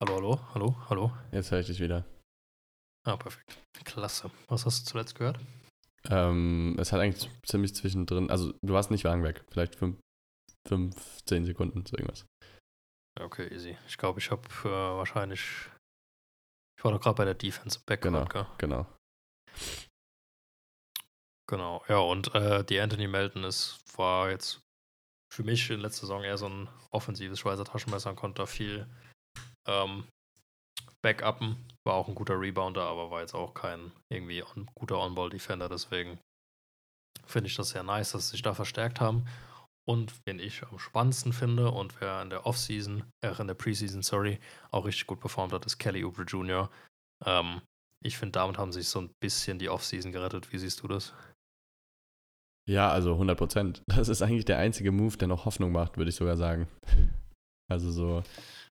Hallo, hallo, hallo, hallo. Jetzt höre ich dich wieder. Ah, perfekt. Klasse. Was hast du zuletzt gehört? Ähm, es hat eigentlich ziemlich zwischendrin, also du warst nicht lang weg, vielleicht 15 Sekunden, so irgendwas. Okay, easy. Ich glaube, ich habe äh, wahrscheinlich, ich war doch gerade bei der Defense Backcourt, Genau, genau. Genau, ja, und äh, die Anthony Melton ist, war jetzt für mich in letzter Saison eher so ein offensives Schweizer Taschenmesser und konnte da viel ähm, backuppen. War auch ein guter Rebounder, aber war jetzt auch kein irgendwie on, guter On-Ball-Defender. Deswegen finde ich das sehr nice, dass sie sich da verstärkt haben. Und wen ich am spannendsten finde und wer in der Offseason, äh, in der Preseason, sorry, auch richtig gut performt hat, ist Kelly Oubre Jr. Ähm, ich finde, damit haben sie sich so ein bisschen die Offseason gerettet. Wie siehst du das? Ja, also 100 Prozent. Das ist eigentlich der einzige Move, der noch Hoffnung macht, würde ich sogar sagen. Also so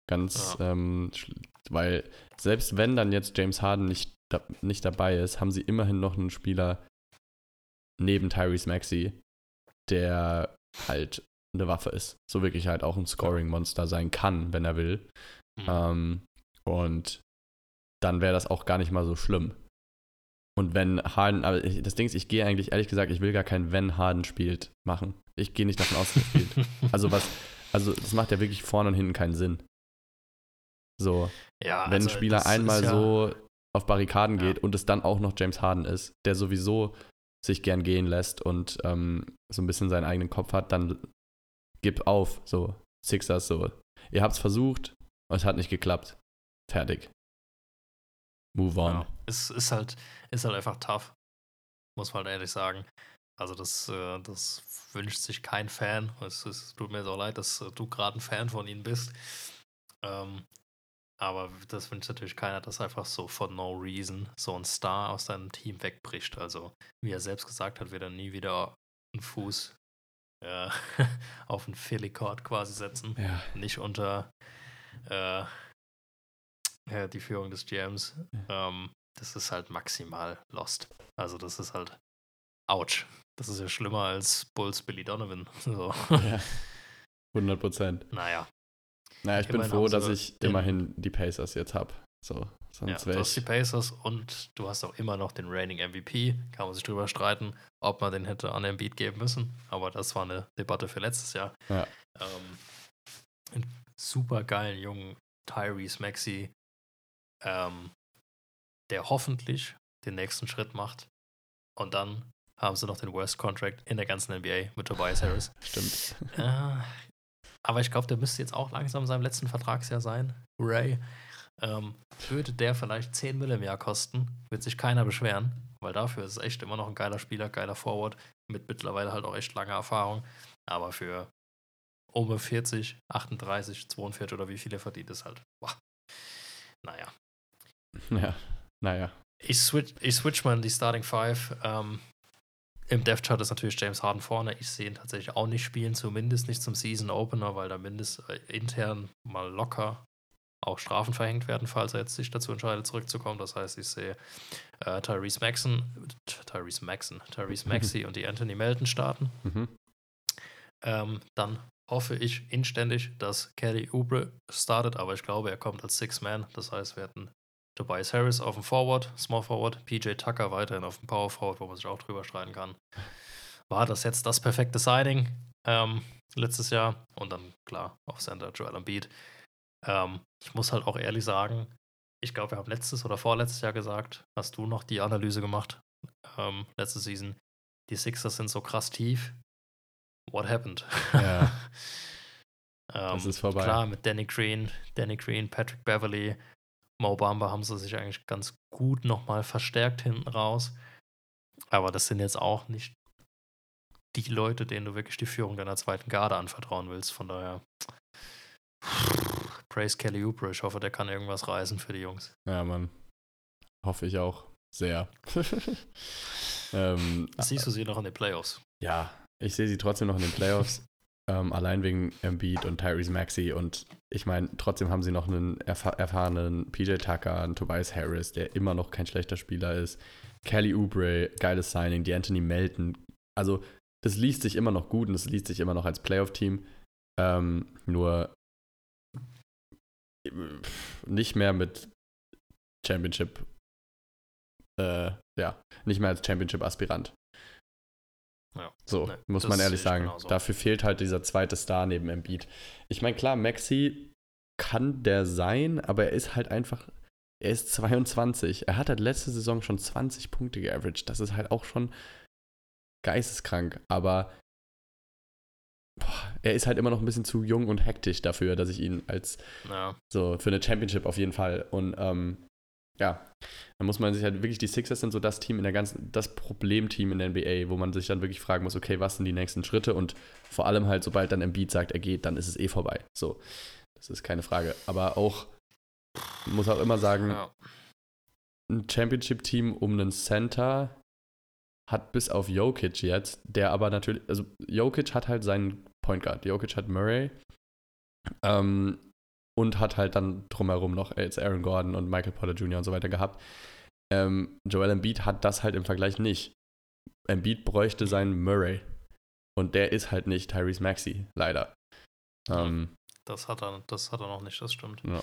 ganz, ja. ähm, weil selbst wenn dann jetzt James Harden nicht, da, nicht dabei ist, haben sie immerhin noch einen Spieler neben Tyrese Maxey, der halt eine Waffe ist. So wirklich halt auch ein Scoring-Monster sein kann, wenn er will. Mhm. Ähm, und dann wäre das auch gar nicht mal so schlimm. Und wenn Harden, aber das Ding ist, ich gehe eigentlich, ehrlich gesagt, ich will gar kein wenn Harden spielt machen. Ich gehe nicht davon aus, dass er spielt. Also was, also das macht ja wirklich vorne und hinten keinen Sinn. So, Ja, wenn also ein Spieler einmal ja, so auf Barrikaden Ja. geht und es dann auch noch James Harden ist, der sowieso sich gern gehen lässt und ähm, so ein bisschen seinen eigenen Kopf hat, dann gib auf. So, Sixers, so. Ihr habt's versucht und es hat nicht geklappt. Fertig. Move on. Ja, es ist halt, ist halt einfach tough. Muss man halt ehrlich sagen. Also das, äh, das wünscht sich kein Fan. Es, es tut mir so leid, dass äh, du gerade ein Fan von ihnen bist. Ähm, aber das wünscht natürlich keiner, dass einfach so for no reason so ein Star aus deinem Team wegbricht. Also wie er selbst gesagt hat, wird er nie wieder einen Fuß äh, auf einen Philly Court quasi setzen Ja, nicht unter äh, ja, die Führung des GMs. Ähm, das ist halt maximal lost. Also das ist halt ouch. Das ist ja schlimmer als Bulls Billy Donovan. So. ja. 100 Prozent. naja, Naja, ich bin Immerhin froh, haben sie dass ich den- immerhin die Pacers jetzt habe. So, ja, du hast die. Pacers und du hast auch immer noch den Reigning MVP. Kann man sich drüber streiten, ob man den hätte an Embiid geben müssen. Aber das war eine Debatte für letztes Jahr. Ja. Ähm, einen super geilen jungen Tyrese Maxey, ähm, der hoffentlich den nächsten Schritt macht. Und dann haben sie noch den Worst Contract in der ganzen NBA mit Tobias Harris. Stimmt. Äh, aber ich glaube, der müsste jetzt auch langsam in seinem letzten Vertragsjahr sein. Ray. Ähm, würde der vielleicht 10 Mille im Jahr kosten, wird sich keiner beschweren, weil dafür ist es echt immer noch ein geiler Spieler, geiler Forward, mit mittlerweile halt auch echt langer Erfahrung. Aber für um 40, 38, 42 oder wie viel er verdient, ist halt, boah. Naja. Ja, naja. Ich switch, ich switch mal in die Starting Five. Ähm, Im Death Chart ist natürlich James Harden vorne. Ich sehe ihn tatsächlich auch nicht spielen, zumindest nicht zum Season Opener, weil da mindestens äh, intern mal locker auch Strafen verhängt werden, falls er jetzt sich dazu entscheidet, zurückzukommen. Das heißt, ich sehe äh, Tyrese Maxon, Tyrese Maxon, Tyrese Maxey und die Anthony Melton starten. Mhm. Ähm, dann hoffe ich inständig, dass Kelly Oubre startet, aber ich glaube, er kommt als Six-Man. Das heißt, wir hätten Tobias Harris auf dem Forward, Small Forward, PJ Tucker weiterhin auf dem Power Forward, wo man sich auch drüber streiten kann. War das jetzt das perfekte Signing ähm, letztes Jahr? Und dann, klar, auf Center Joel Embiid. Ähm, ich muss halt auch ehrlich sagen, ich glaube, wir haben letztes oder vorletztes Jahr gesagt, hast du noch die Analyse gemacht, ähm, letzte Season, die Sixers sind so krass tief. What happened? Ja. ähm, Das ist vorbei. Klar, mit Danny Green, Danny Green, Patrick Beverly, Mo Bamba haben sie sich eigentlich ganz gut nochmal verstärkt hinten raus. Aber das sind jetzt auch nicht die Leute, denen du wirklich die Führung deiner zweiten Garde anvertrauen willst. Von daher, praise Kelly Oubre. Ich hoffe, der kann irgendwas reißen für die Jungs. Ja, Mann. Hoffe ich auch. Sehr. ähm, Siehst du sie noch in den Playoffs? ja, ich sehe sie trotzdem noch in den Playoffs. Ähm, allein wegen Embiid und Tyrese Maxey. Und ich meine, trotzdem haben sie noch einen erf erfahrenen PJ Tucker, einen Tobias Harris, der immer noch kein schlechter Spieler ist. Kelly Oubre, geiles Signing. Die Anthony Melton. Also, das liest sich immer noch gut und es liest sich immer noch als Playoff-Team. Ähm, nur nicht mehr mit Championship, äh, ja, nicht mehr als Championship-Aspirant. Ja. So, Nee, muss man ehrlich ich sagen. Dafür fehlt halt dieser zweite Star neben Embiid. Ich meine, klar, Maxi kann der sein, aber er ist halt einfach, er ist 22. Er hat halt letzte Saison schon 20 Punkte geaveraged. Das ist halt auch schon geisteskrank, aber boah, er ist halt immer noch ein bisschen zu jung und hektisch dafür, dass ich ihn als Ja, so für eine Championship auf jeden Fall. Und ähm, ja, da muss man sich halt wirklich, die Sixers sind so das Team in der ganzen, das Problemteam in der NBA, wo man sich dann wirklich fragen muss, okay, was sind die nächsten Schritte? Und vor allem halt, sobald dann Embiid sagt, er geht, dann ist es eh vorbei. So, das ist keine Frage. Aber auch, muss auch immer sagen, ein Championship-Team um einen Center hat bis auf Jokic jetzt, der aber natürlich, also Jokic hat halt seinen Point Guard, Jokic hat Murray ähm, und hat halt dann drumherum noch jetzt Aaron Gordon und Michael Porter Jr. und so weiter gehabt. Ähm, Joel Embiid hat das halt im Vergleich nicht. Embiid bräuchte seinen Murray und der ist halt nicht Tyrese Maxey, leider. Ähm, Das hat er, das hat er noch nicht, das stimmt. ja.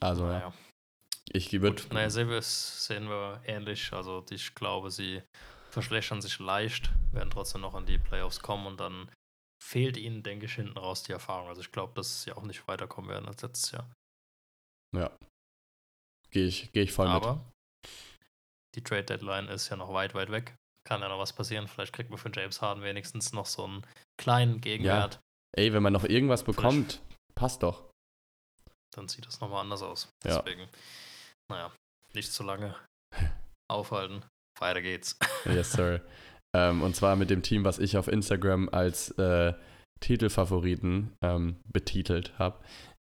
Also ja, naja. ich würde naja, wir, sehen wir ähnlich. Also ich glaube, sie verschlechtern sich leicht, werden trotzdem noch an die Playoffs kommen und dann fehlt ihnen, denke ich, hinten raus die Erfahrung. Also ich glaube, dass sie auch nicht weiterkommen werden als letztes Jahr. Ja. Gehe ich, geh ich voll Aber mit. die Trade Deadline ist ja noch weit, weit weg. Kann ja noch was passieren. Vielleicht kriegt man für James Harden wenigstens noch so einen kleinen Gegenwert. Ey, wenn man noch irgendwas bekommt, passt doch. Dann sieht das nochmal anders aus. Ja. Deswegen, naja, nicht zu lange aufhalten. Weiter geht's. Yes, sir. ähm, und zwar mit dem Team, was ich auf Instagram als äh, Titelfavoriten ähm, betitelt habe.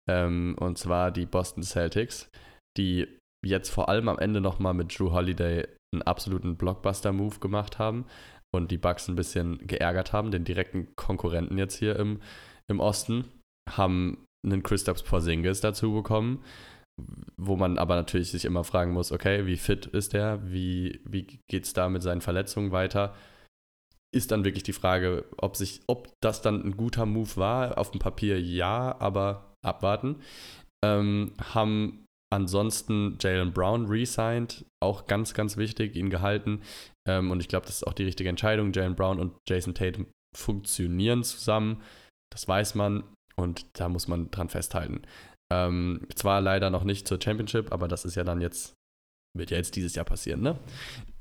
Ähm, und zwar die Boston Celtics, die jetzt vor allem am Ende nochmal mit Drew Holiday einen absoluten Blockbuster-Move gemacht haben und die Bucks ein bisschen geärgert haben, den direkten Konkurrenten jetzt hier im, im Osten, haben einen Kristaps Porzingis dazu bekommen, wo man aber natürlich sich immer fragen muss, okay, wie fit ist der, wie, wie geht es da mit seinen Verletzungen weiter? Ist dann wirklich die Frage, ob sich, ob das dann ein guter Move war. Auf dem Papier ja, aber abwarten. Ähm, haben ansonsten Jalen Brown resigned, auch ganz, ganz wichtig, ihn gehalten. Ähm, und ich glaube, das ist auch die richtige Entscheidung. Jalen Brown und Jason Tatum funktionieren zusammen. Das weiß man und da muss man dran festhalten. Ähm, zwar leider noch nicht zur Championship, aber das ist ja dann jetzt, wird ja jetzt dieses Jahr passieren, ne?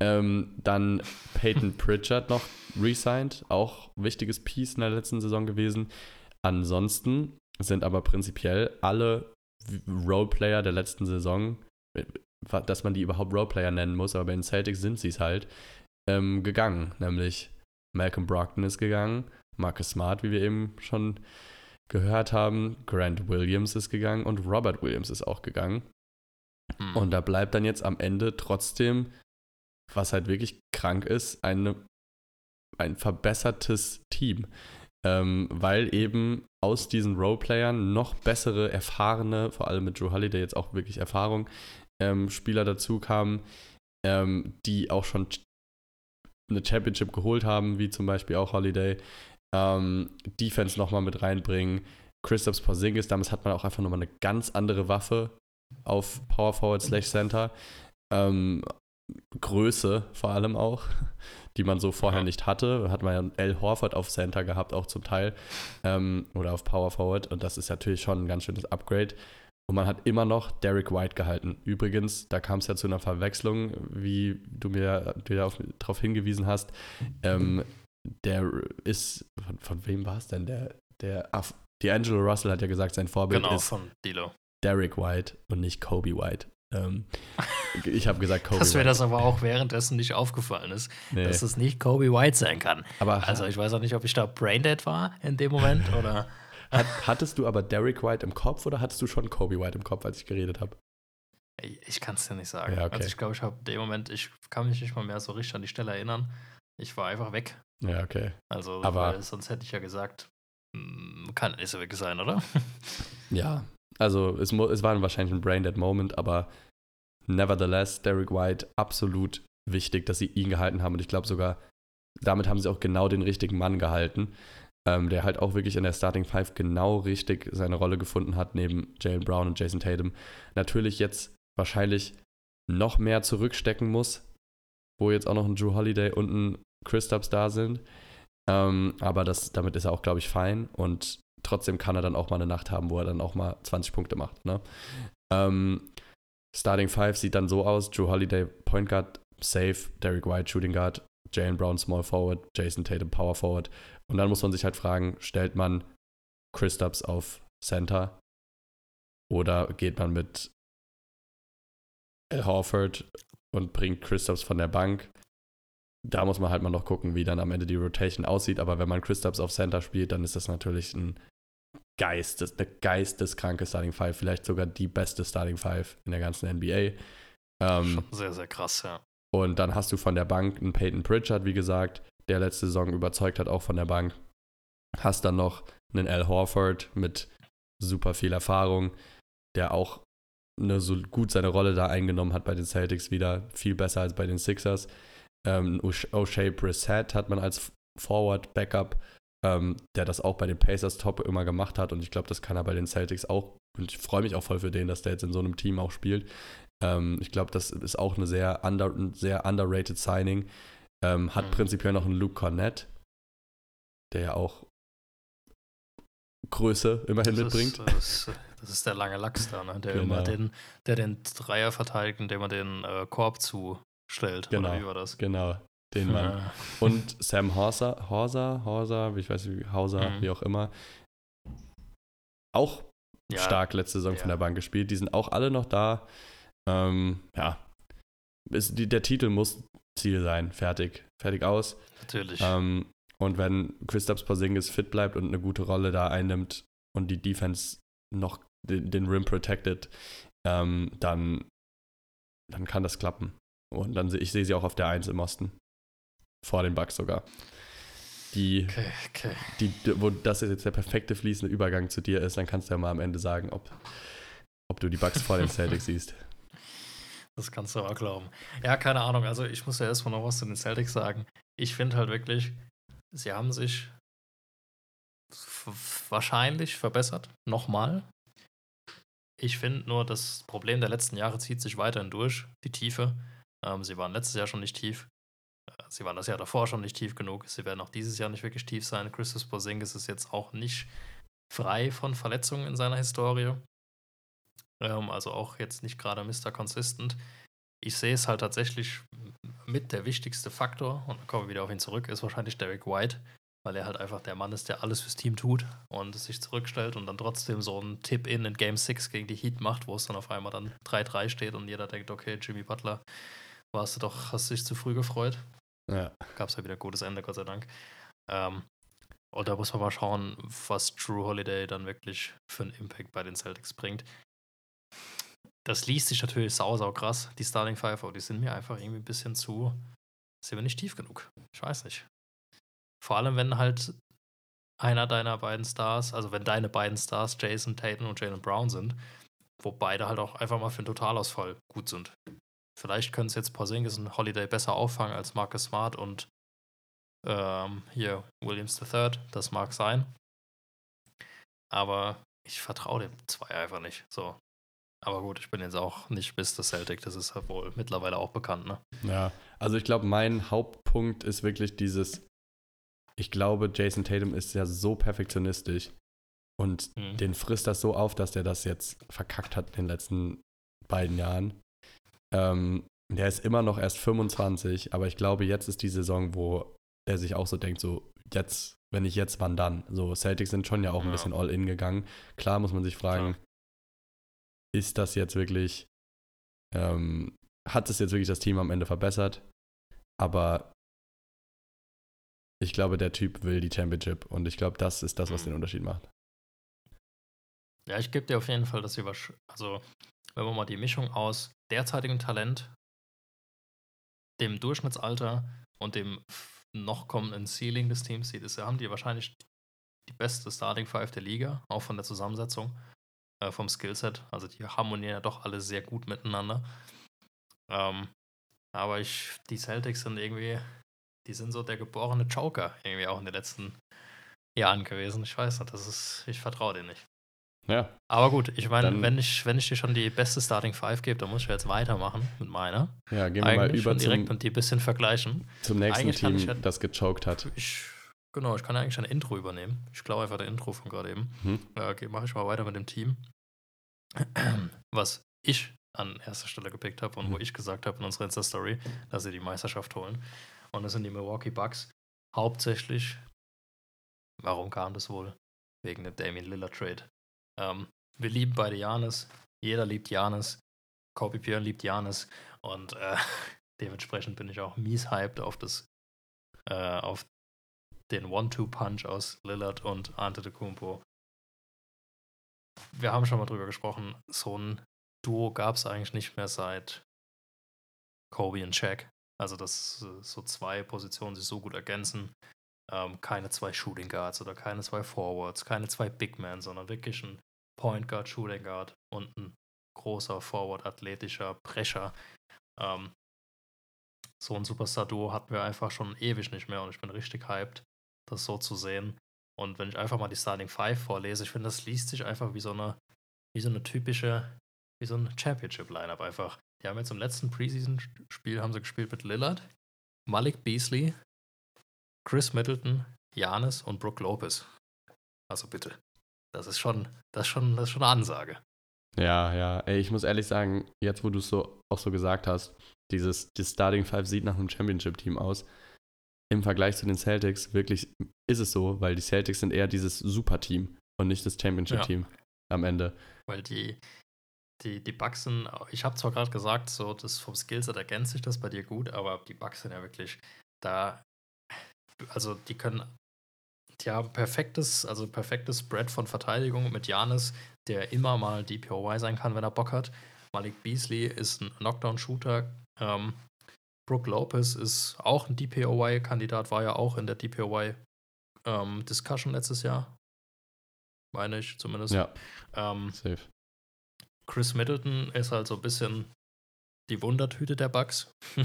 Ähm, dann Peyton Pritchard noch resigned, auch wichtiges Piece in der letzten Saison gewesen. Ansonsten sind aber prinzipiell alle Roleplayer der letzten Saison, äh, dass man die überhaupt Roleplayer nennen muss, aber bei den Celtics sind sie es halt, ähm, gegangen. Nämlich Malcolm Brockton ist gegangen, Marcus Smart, wie wir eben schon gehört haben, Grant Williams ist gegangen und Robert Williams ist auch gegangen. Hm. Und da bleibt dann jetzt am Ende trotzdem, was halt wirklich krank ist, eine, ein verbessertes Team. Ähm, weil eben aus diesen Roleplayern noch bessere, erfahrene, vor allem mit Drew Holiday jetzt auch wirklich Erfahrung, ähm, Spieler dazu kamen, ähm, die auch schon eine Championship geholt haben, wie zum Beispiel auch Holiday. Ähm, Defense nochmal mit reinbringen. Christoph Porzingis, damals hat man auch einfach nochmal eine ganz andere Waffe auf Power Forward slash Center. Ähm, Größe vor allem auch, die man so vorher Ja. nicht hatte. Hat man ja L. Horford auf Center gehabt, auch zum Teil. Ähm, oder auf Power Forward. Und das ist natürlich schon ein ganz schönes Upgrade. Und man hat immer noch Derek White gehalten. Übrigens, da kam es ja zu einer Verwechslung, wie du mir darauf hingewiesen hast. Ähm, der ist, von, von wem war es denn? Der, der, D'Angelo Russell hat ja gesagt, sein Vorbild Genau, ist von Dilo. Derek White und nicht Kobe White. Ähm, ich habe gesagt Kobe Dass mir das aber auch währenddessen nicht aufgefallen ist, nee, dass es nicht Kobe White sein kann. aber Also ich weiß auch nicht, ob ich da braindead war in dem Moment oder. hat, hattest du aber Derek White im Kopf oder hattest du schon Kobe White im Kopf, als ich geredet habe? Ich, kann es dir nicht sagen. Ja, okay. Also ich glaube, ich habe in dem Moment, ich kann mich nicht mal mehr so richtig an die Stelle erinnern. Ich war einfach weg. Ja, okay. Also Aber- weil sonst hätte ich ja gesagt, hm, kann nicht so weg sein, oder? Ja, also es, es war wahrscheinlich ein Brain-Dead Moment, aber nevertheless, Derek White absolut wichtig, dass sie ihn gehalten haben und ich glaube sogar, damit haben sie auch genau den richtigen Mann gehalten, ähm, der halt auch wirklich in der Starting Five genau richtig seine Rolle gefunden hat, neben Jalen Brown und Jason Tatum. Natürlich jetzt wahrscheinlich noch mehr zurückstecken muss, wo jetzt auch noch ein Drew Holiday und ein Kristaps da sind. Ähm, aber das, damit ist er auch, glaube ich, fein. Und trotzdem kann er dann auch mal eine Nacht haben, wo er dann auch mal 20 Punkte macht. Ne? Ähm, Starting Five sieht dann so aus: Drew Holiday, Point Guard, Safe, Derek White, Shooting Guard, Jalen Brown, Small Forward, Jason Tatum, Power Forward. Und dann muss man sich halt fragen: Stellt man Kristaps auf Center oder geht man mit Al Horford und bringt Kristaps von der Bank? Da muss man halt mal noch gucken, wie dann am Ende die Rotation aussieht. Aber wenn man Kristaps auf Center spielt, dann ist das natürlich ein Geistes, eine geisteskranke Starting Five, vielleicht sogar die beste Starting Five in der ganzen NBA. Ähm, sehr, sehr krass, ja. und dann hast du von der Bank einen Peyton Pritchard, wie gesagt, der letzte Saison überzeugt hat, auch von der Bank. Hast dann noch einen Al Horford mit super viel Erfahrung, der auch eine, so gut seine Rolle da eingenommen hat bei den Celtics wieder, viel besser als bei den Sixers. Ähm, O'Sh- O'Shea Brissett hat man als Forward Backup, ähm, der das auch bei den Pacers top immer gemacht hat und ich glaube, das kann er bei den Celtics auch. Und ich freue mich auch voll für den, dass der jetzt in so einem Team auch spielt. Ähm, ich glaube, das ist auch eine sehr, under, ein sehr underrated Signing. Ähm, hat Mhm. prinzipiell noch einen Luke Cornett, der ja auch Größe immerhin Das mitbringt. Ist, das ist Das ist der lange Lachs da, ne? der Genau. immer den, der den Dreier verteidigt, indem er den äh, Korb zustellt. Genau. Oder wie war das? Genau, den Mann. Ja. Und Sam Horser, Horser, Horser, ich weiß nicht, Hauser, Mhm. wie auch immer. Auch Ja, stark letzte Saison ja. von der Bank gespielt. Die sind auch alle noch da. Ähm, ja, ist, die, der Titel muss Ziel sein. Fertig. Fertig aus. Natürlich. Ähm, und wenn Christoph Porzingis fit bleibt und eine gute Rolle da einnimmt und die Defense noch den, den Rim protected, ähm, dann, dann kann das klappen. Und dann sehe ich sehe sie auch auf der 1 im Osten. Vor den Bucks sogar. Die, okay, okay. die, wo das jetzt der perfekte fließende Übergang zu dir ist, dann kannst du ja mal am Ende sagen, ob, ob du die Bucks vor den Celtics siehst. Das kannst du aber glauben. Ja, keine Ahnung. Also ich muss ja erstmal noch was zu den Celtics sagen. Ich finde halt wirklich, sie haben sich wahrscheinlich verbessert. Nochmal. Ich finde nur, das Problem der letzten Jahre zieht sich weiterhin durch, die Tiefe. Ähm, sie waren letztes Jahr schon nicht tief. Sie waren das Jahr davor schon nicht tief genug. Sie werden auch dieses Jahr nicht wirklich tief sein. Christus Porzingis ist jetzt auch nicht frei von Verletzungen in seiner Historie. Ähm, also auch jetzt nicht gerade Mr. Consistent. Ich sehe es halt tatsächlich mit der wichtigste Faktor, und dann kommen wir wieder auf ihn zurück, ist wahrscheinlich Derek White, weil er halt einfach der Mann ist, der alles fürs Team tut und sich zurückstellt und dann trotzdem so einen Tip-In in Game 6 gegen die Heat macht, wo es dann auf einmal dann 3-3 steht und jeder denkt, okay, Jimmy Butler, warst du doch, hast dich zu früh gefreut Ja. gab es ja wieder ein gutes Ende, Gott sei Dank. Ähm, und da muss man mal schauen, was Drew Holiday dann wirklich für einen Impact bei den Celtics bringt. Das liest sich natürlich sau, sau krass, die Starting Five, aber die sind mir einfach irgendwie ein bisschen zu, sind wir nicht tief genug. Ich weiß nicht. Vor allem, wenn halt einer deiner beiden Stars, also wenn deine beiden Stars Jason Tatum und Jalen Brown sind, wo beide halt auch einfach mal für einen Totalausfall gut sind. Vielleicht können es jetzt Porzingis und Holiday besser auffangen als Marcus Smart und ähm, hier Williams III. Das mag sein. Aber ich vertraue dem zwei einfach nicht. So. Aber gut, ich bin jetzt auch nicht bis das Celtic. Das ist ja wohl mittlerweile auch bekannt, ne? Ja, also ich glaube, mein Hauptpunkt ist wirklich dieses, ich glaube, Jason Tatum ist ja so perfektionistisch und Mhm. den frisst das so auf, dass der das jetzt verkackt hat in den letzten beiden Jahren. Ähm, der ist immer noch erst 25, aber ich glaube, jetzt ist die Saison, wo er sich auch so denkt, so jetzt, wenn nicht jetzt, wann dann? So, Celtics sind schon ja auch ein Ja. bisschen all-in gegangen. Klar muss man sich fragen, Klar. ist das jetzt wirklich, ähm, hat es jetzt wirklich das Team am Ende verbessert? Aber ich glaube, der Typ will die Championship und ich glaube, das ist das, was Mhm. den Unterschied macht. Ja, ich gebe dir auf jeden Fall das über. Also, wenn man mal die Mischung aus derzeitigem Talent, dem Durchschnittsalter und dem noch kommenden Ceiling des Teams sieht, ist, haben die wahrscheinlich die beste Starting Five der Liga, auch von der Zusammensetzung, äh, vom Skillset. Also, die harmonieren ja doch alle sehr gut miteinander. Ähm, aber ich, die Celtics sind irgendwie, die sind so der geborene Joker, irgendwie auch in den letzten Jahren gewesen. Ich weiß nicht, das ist, ich vertraue denen nicht. Ja, Aber gut, ich meine, wenn ich, wenn ich dir schon die beste Starting Five gebe, dann muss ich jetzt weitermachen mit meiner. ja gehen wir mal Eigentlich über und direkt zum, und die ein bisschen vergleichen. zum nächsten eigentlich Team, ja- das gechoked hat. Ich, genau, ich kann ja eigentlich ein Intro übernehmen. Ich glaube einfach der Intro von gerade eben. Mhm. Okay, mache ich mal weiter mit dem Team. Was ich an erster Stelle gepickt habe und wo Mhm. ich gesagt habe in unserer Insta-Story, dass sie die Meisterschaft holen. Und das sind die Milwaukee Bucks. Hauptsächlich, warum kam das wohl? Wegen dem Damien Lillard Trade. Ähm, wir lieben beide Janis. Jeder liebt Janis. Kobe Björn liebt Janis. Und äh, dementsprechend bin ich auch mies hyped auf das, äh, auf den One-Two-Punch aus Lillard und Antetokounmpo. Wir haben schon mal drüber gesprochen, so ein Duo gab es eigentlich nicht mehr seit Kobe und Shaq. Also, dass äh, so zwei Positionen sich so gut ergänzen. Ähm, keine zwei Shooting Guards oder keine zwei Forwards, keine zwei Big Men, sondern wirklich ein Point Guard, Shooting Guard und ein großer Forward, athletischer Brecher. Ähm, so ein Superstar-Duo hatten wir einfach schon ewig nicht mehr und ich bin richtig hyped, das so zu sehen. Und wenn ich einfach mal die Starting Five vorlese, ich finde, das liest sich einfach wie so eine, wie so eine typische, wie so ein Championship-Lineup einfach. Die haben jetzt im letzten Preseason-Spiel haben sie gespielt mit Lillard, Malik Beasley, Chris Middleton, Janis und Brooke Lopez. Also bitte. Das ist schon, das ist schon, das ist schon eine Ansage. Ja, ja. Ey, ich muss ehrlich sagen, jetzt wo du es so auch so gesagt hast, dieses die Starting Five sieht nach einem Championship-Team aus. Im Vergleich zu den Celtics, wirklich ist es so, weil die Celtics sind eher dieses Super-Team und nicht das Championship-Team ja. am Ende. Weil die, die, die Bucks sind, ich habe zwar gerade gesagt, so das vom Skillset ergänzt sich das bei dir gut, aber die Bucks sind ja wirklich da, also die können, haben perfektes, also perfektes Spread von Verteidigung mit Janis, der immer mal DPOY sein kann, wenn er Bock hat. Malik Beasley ist ein Knockdown-Shooter. Ähm, Brooke Lopez ist auch ein DPOY-Kandidat, war ja auch in der DPOY-Discussion ähm, letztes Jahr. Meine ich zumindest. Ja. Ähm, Safe. Chris Middleton ist halt so ein bisschen die Wundertüte der Bugs.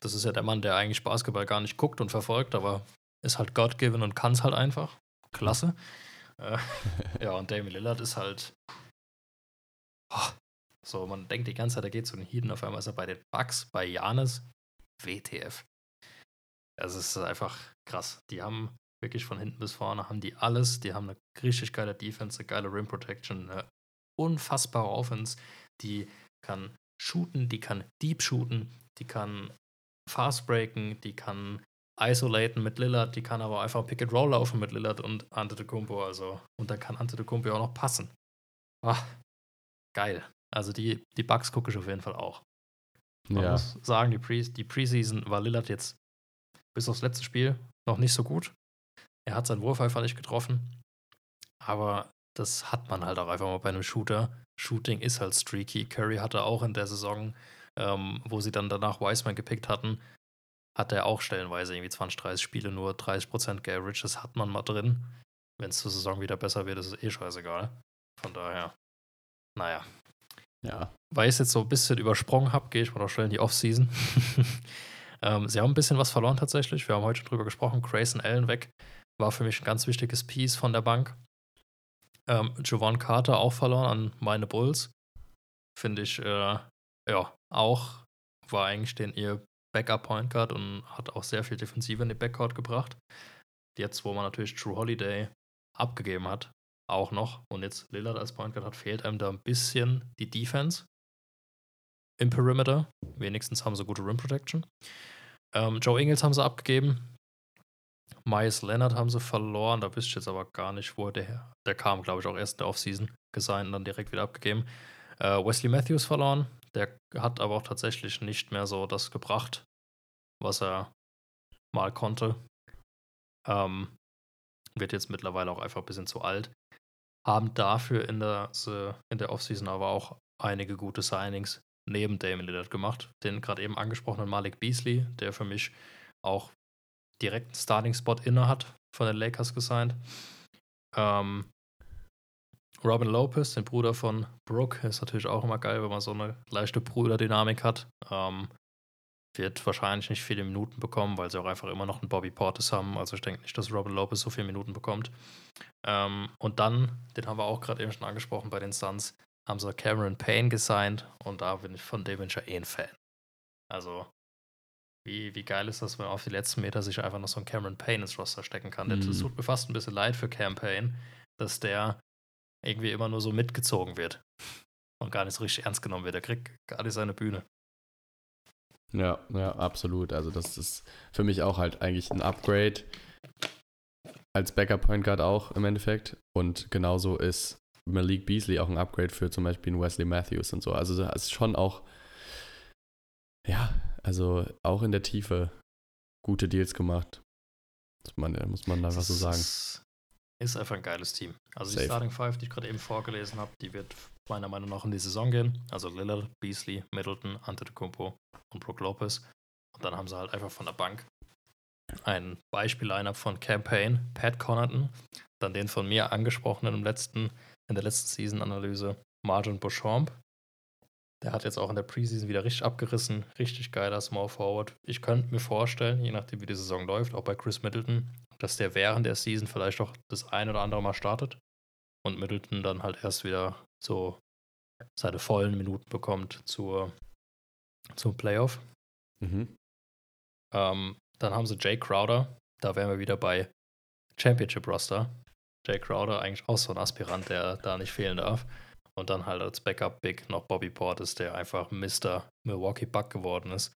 das ist ja der Mann, der eigentlich Basketball gar nicht guckt und verfolgt, aber ist halt God-given und kann es halt einfach. Klasse. Äh, ja, und Damien Lillard ist halt. Oh, so, man denkt die ganze Zeit, er geht zu den Heeden, auf einmal ist er bei den Bugs, bei Janis. WTF. Also es ist einfach krass. Die haben wirklich von hinten bis vorne haben die alles. Die haben eine richtig geile Defense, eine geile Rim Protection, eine unfassbare Offense. Die kann shooten, die kann deep shooten, die kann fast breaken, die kann isolaten mit Lillard, die kann aber einfach Pick and Roll laufen mit Lillard und Antetokounmpo, also und da kann Antetokounmpo auch noch passen. Ach, geil. Also die, die Bugs gucke ich auf jeden Fall auch. Man ja. muss sagen, die, Pre die Preseason war Lillard jetzt bis aufs letzte Spiel noch nicht so gut. Er hat seinen Wurf einfach nicht getroffen. Aber das hat man halt auch einfach mal bei einem Shooter. Shooting ist halt streaky. Curry hatte auch in der Saison, ähm, wo sie dann danach Wiseman gepickt hatten, hat er auch stellenweise irgendwie 20, 30 Spiele, nur 30% Gaverage. Das hat man mal drin. Wenn es zur Saison wieder besser wird, ist es eh scheißegal. Von daher, naja, ja. Weil ich es jetzt so ein bisschen übersprungen habe, gehe ich mal noch schnell in die Offseason. ähm, sie haben ein bisschen was verloren tatsächlich. Wir haben heute schon drüber gesprochen. Grayson Allen weg. War für mich ein ganz wichtiges Piece von der Bank. Ähm, Javon Carter auch verloren an meine Bulls. Finde ich, äh, ja, auch war eigentlich den ihr Backup Point Guard und hat auch sehr viel Defensive in die Backcourt gebracht. Jetzt, wo man natürlich True Holiday abgegeben hat, auch noch. Und jetzt Lillard als Point Guard hat, fehlt einem da ein bisschen die Defense im Perimeter. Wenigstens haben sie gute Rim Protection. Ähm, Joe Ingles haben sie abgegeben. Myers Leonard haben sie verloren. Da wisst ihr jetzt aber gar nicht, wo der, der kam, glaube ich, auch erst in der Offseason gesigned und dann direkt wieder abgegeben. Äh, Wesley Matthews verloren. Der hat aber auch tatsächlich nicht mehr so das gebracht, was er mal konnte. Ähm, wird jetzt mittlerweile auch einfach ein bisschen zu alt haben dafür in der, in der Offseason aber auch einige gute Signings neben Damon Lillard gemacht. Den gerade eben angesprochenen Malik Beasley, der für mich auch direkt einen Starting-Spot inne hat, von den Lakers gesigned. Ähm, Robin Lopez, den Bruder von Brooke, ist natürlich auch immer geil, wenn man so eine leichte Bruderdynamik hat. Ähm, wird wahrscheinlich nicht viele Minuten bekommen, weil sie auch einfach immer noch einen Bobby Portis haben. Also ich denke nicht, dass Robin Lopez so viele Minuten bekommt. Ähm, und dann, den haben wir auch gerade eben schon angesprochen bei den Suns, haben sie Cameron Payne gesigned und da bin ich von dem bin ich ja eh ein Fan. Also, wie, wie geil ist das, wenn man auf die letzten Meter sich einfach noch so ein Cameron Payne ins Roster stecken kann. Mhm. Das tut mir fast ein bisschen leid für Cam Payne, dass der irgendwie immer nur so mitgezogen wird und gar nicht so richtig ernst genommen wird. Er kriegt gar nicht seine Bühne. Ja, ja, absolut. Also das ist für mich auch halt eigentlich ein Upgrade als Backup Point Guard auch im Endeffekt. Und genauso ist Malik Beasley auch ein Upgrade für zum Beispiel Wesley Matthews und so. Also es ist schon auch, ja, also auch in der Tiefe gute Deals gemacht. Muss man, muss man einfach so sagen. Ist einfach ein geiles Team. Also Safe. die Starting Five, die ich gerade eben vorgelesen habe, die wird meiner Meinung nach in die Saison gehen. Also Lillard, Beasley, Middleton, Antetokounmpo und Brook Lopez. Und dann haben sie halt einfach von der Bank ein Beispiel-Lineup von Campaign, Pat Connaughton, dann den von mir angesprochenen im letzten, in der letzten Season-Analyse Margin Beauchamp. Der hat jetzt auch in der Preseason wieder richtig abgerissen, richtig geiler Small Forward. Ich könnte mir vorstellen, je nachdem wie die Saison läuft, auch bei Chris Middleton, dass der während der Season vielleicht auch das ein oder andere Mal startet und Middleton dann halt erst wieder so seine vollen Minuten bekommt zur, zum Playoff. Mhm. Ähm, dann haben sie Jay Crowder, da wären wir wieder bei Championship Roster. Jay Crowder eigentlich auch so ein Aspirant, der da nicht fehlen darf. Und dann halt als Backup Big noch Bobby Portis, der einfach Mr. Milwaukee Buck geworden ist.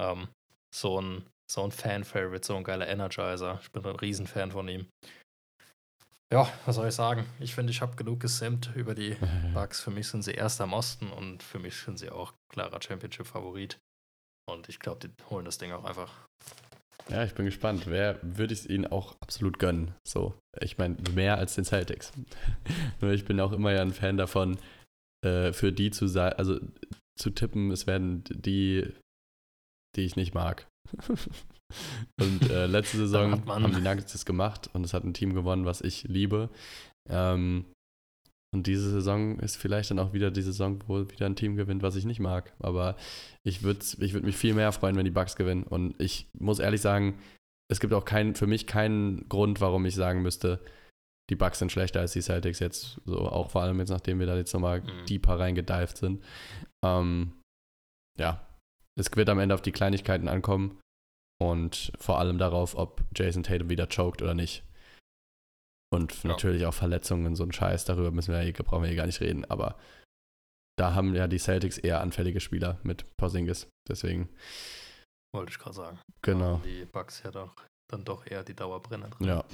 Ähm, so ein, so ein Fan-Favorite, so ein geiler Energizer. Ich bin ein Riesenfan von ihm. Ja, was soll ich sagen? Ich finde, ich habe genug gesimmt über die Bucks. Für mich sind sie erster am Osten und für mich sind sie auch klarer Championship-Favorit. Und ich glaube, die holen das Ding auch einfach. Ja, ich bin gespannt. Wer würde ich es ihnen auch absolut gönnen? So, ich meine, mehr als den Celtics. Nur ich bin auch immer ja ein Fan davon, äh, für die zu sein, also zu tippen, es werden die, die ich nicht mag. und äh, letzte Saison haben die Nuggets das gemacht und es hat ein Team gewonnen, was ich liebe. Ähm, und diese Saison ist vielleicht dann auch wieder die Saison, wo wieder ein Team gewinnt, was ich nicht mag. Aber ich würde ich würd mich viel mehr freuen, wenn die Bucks gewinnen. Und ich muss ehrlich sagen, es gibt auch kein, für mich keinen Grund, warum ich sagen müsste, die Bucks sind schlechter als die Celtics jetzt. So, auch vor allem jetzt, nachdem wir da jetzt nochmal mhm. deeper reingedived sind. Ähm, ja, es wird am Ende auf die Kleinigkeiten ankommen und vor allem darauf, ob Jason Tatum wieder choked oder nicht. Und ja. natürlich auch Verletzungen, so ein Scheiß, darüber müssen wir ja, brauchen wir hier gar nicht reden, aber da haben ja die Celtics eher anfällige Spieler mit Porzingis, deswegen. Wollte ich gerade sagen. Genau. Die Bugs ja doch, dann doch eher die Dauerbrenner drin. Ja,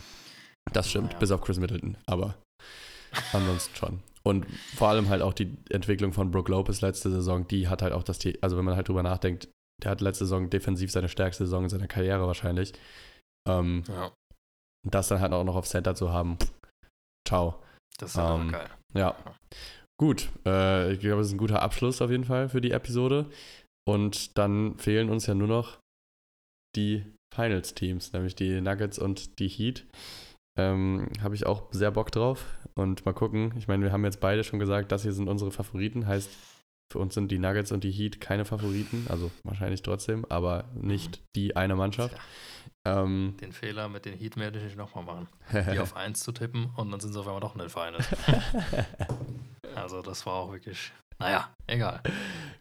das stimmt, naja. bis auf Chris Middleton, aber ansonsten schon. Und vor allem halt auch die Entwicklung von Brook Lopez letzte Saison, die hat halt auch das, also wenn man halt drüber nachdenkt, der hat letzte Saison defensiv seine stärkste Saison in seiner Karriere wahrscheinlich. Ähm, ja. Das dann halt auch noch auf Center zu haben, ciao. Das ist ähm, geil. Ja. Gut, äh, ich glaube, das ist ein guter Abschluss auf jeden Fall für die Episode. Und dann fehlen uns ja nur noch die Finals-Teams, nämlich die Nuggets und die Heat. Ähm, Habe ich auch sehr Bock drauf. Und mal gucken. Ich meine, wir haben jetzt beide schon gesagt, das hier sind unsere Favoriten. Heißt, für uns sind die Nuggets und die Heat keine Favoriten. Also wahrscheinlich trotzdem, aber nicht die eine Mannschaft. Ähm, den Fehler mit den Heat werde ich nicht nochmal machen. Die auf 1 zu tippen und dann sind sie auf einmal doch in den Finals. also das war auch wirklich, naja, egal.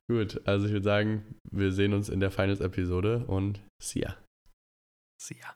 Gut, also ich würde sagen, wir sehen uns in der Finals-Episode und see ya. See ya.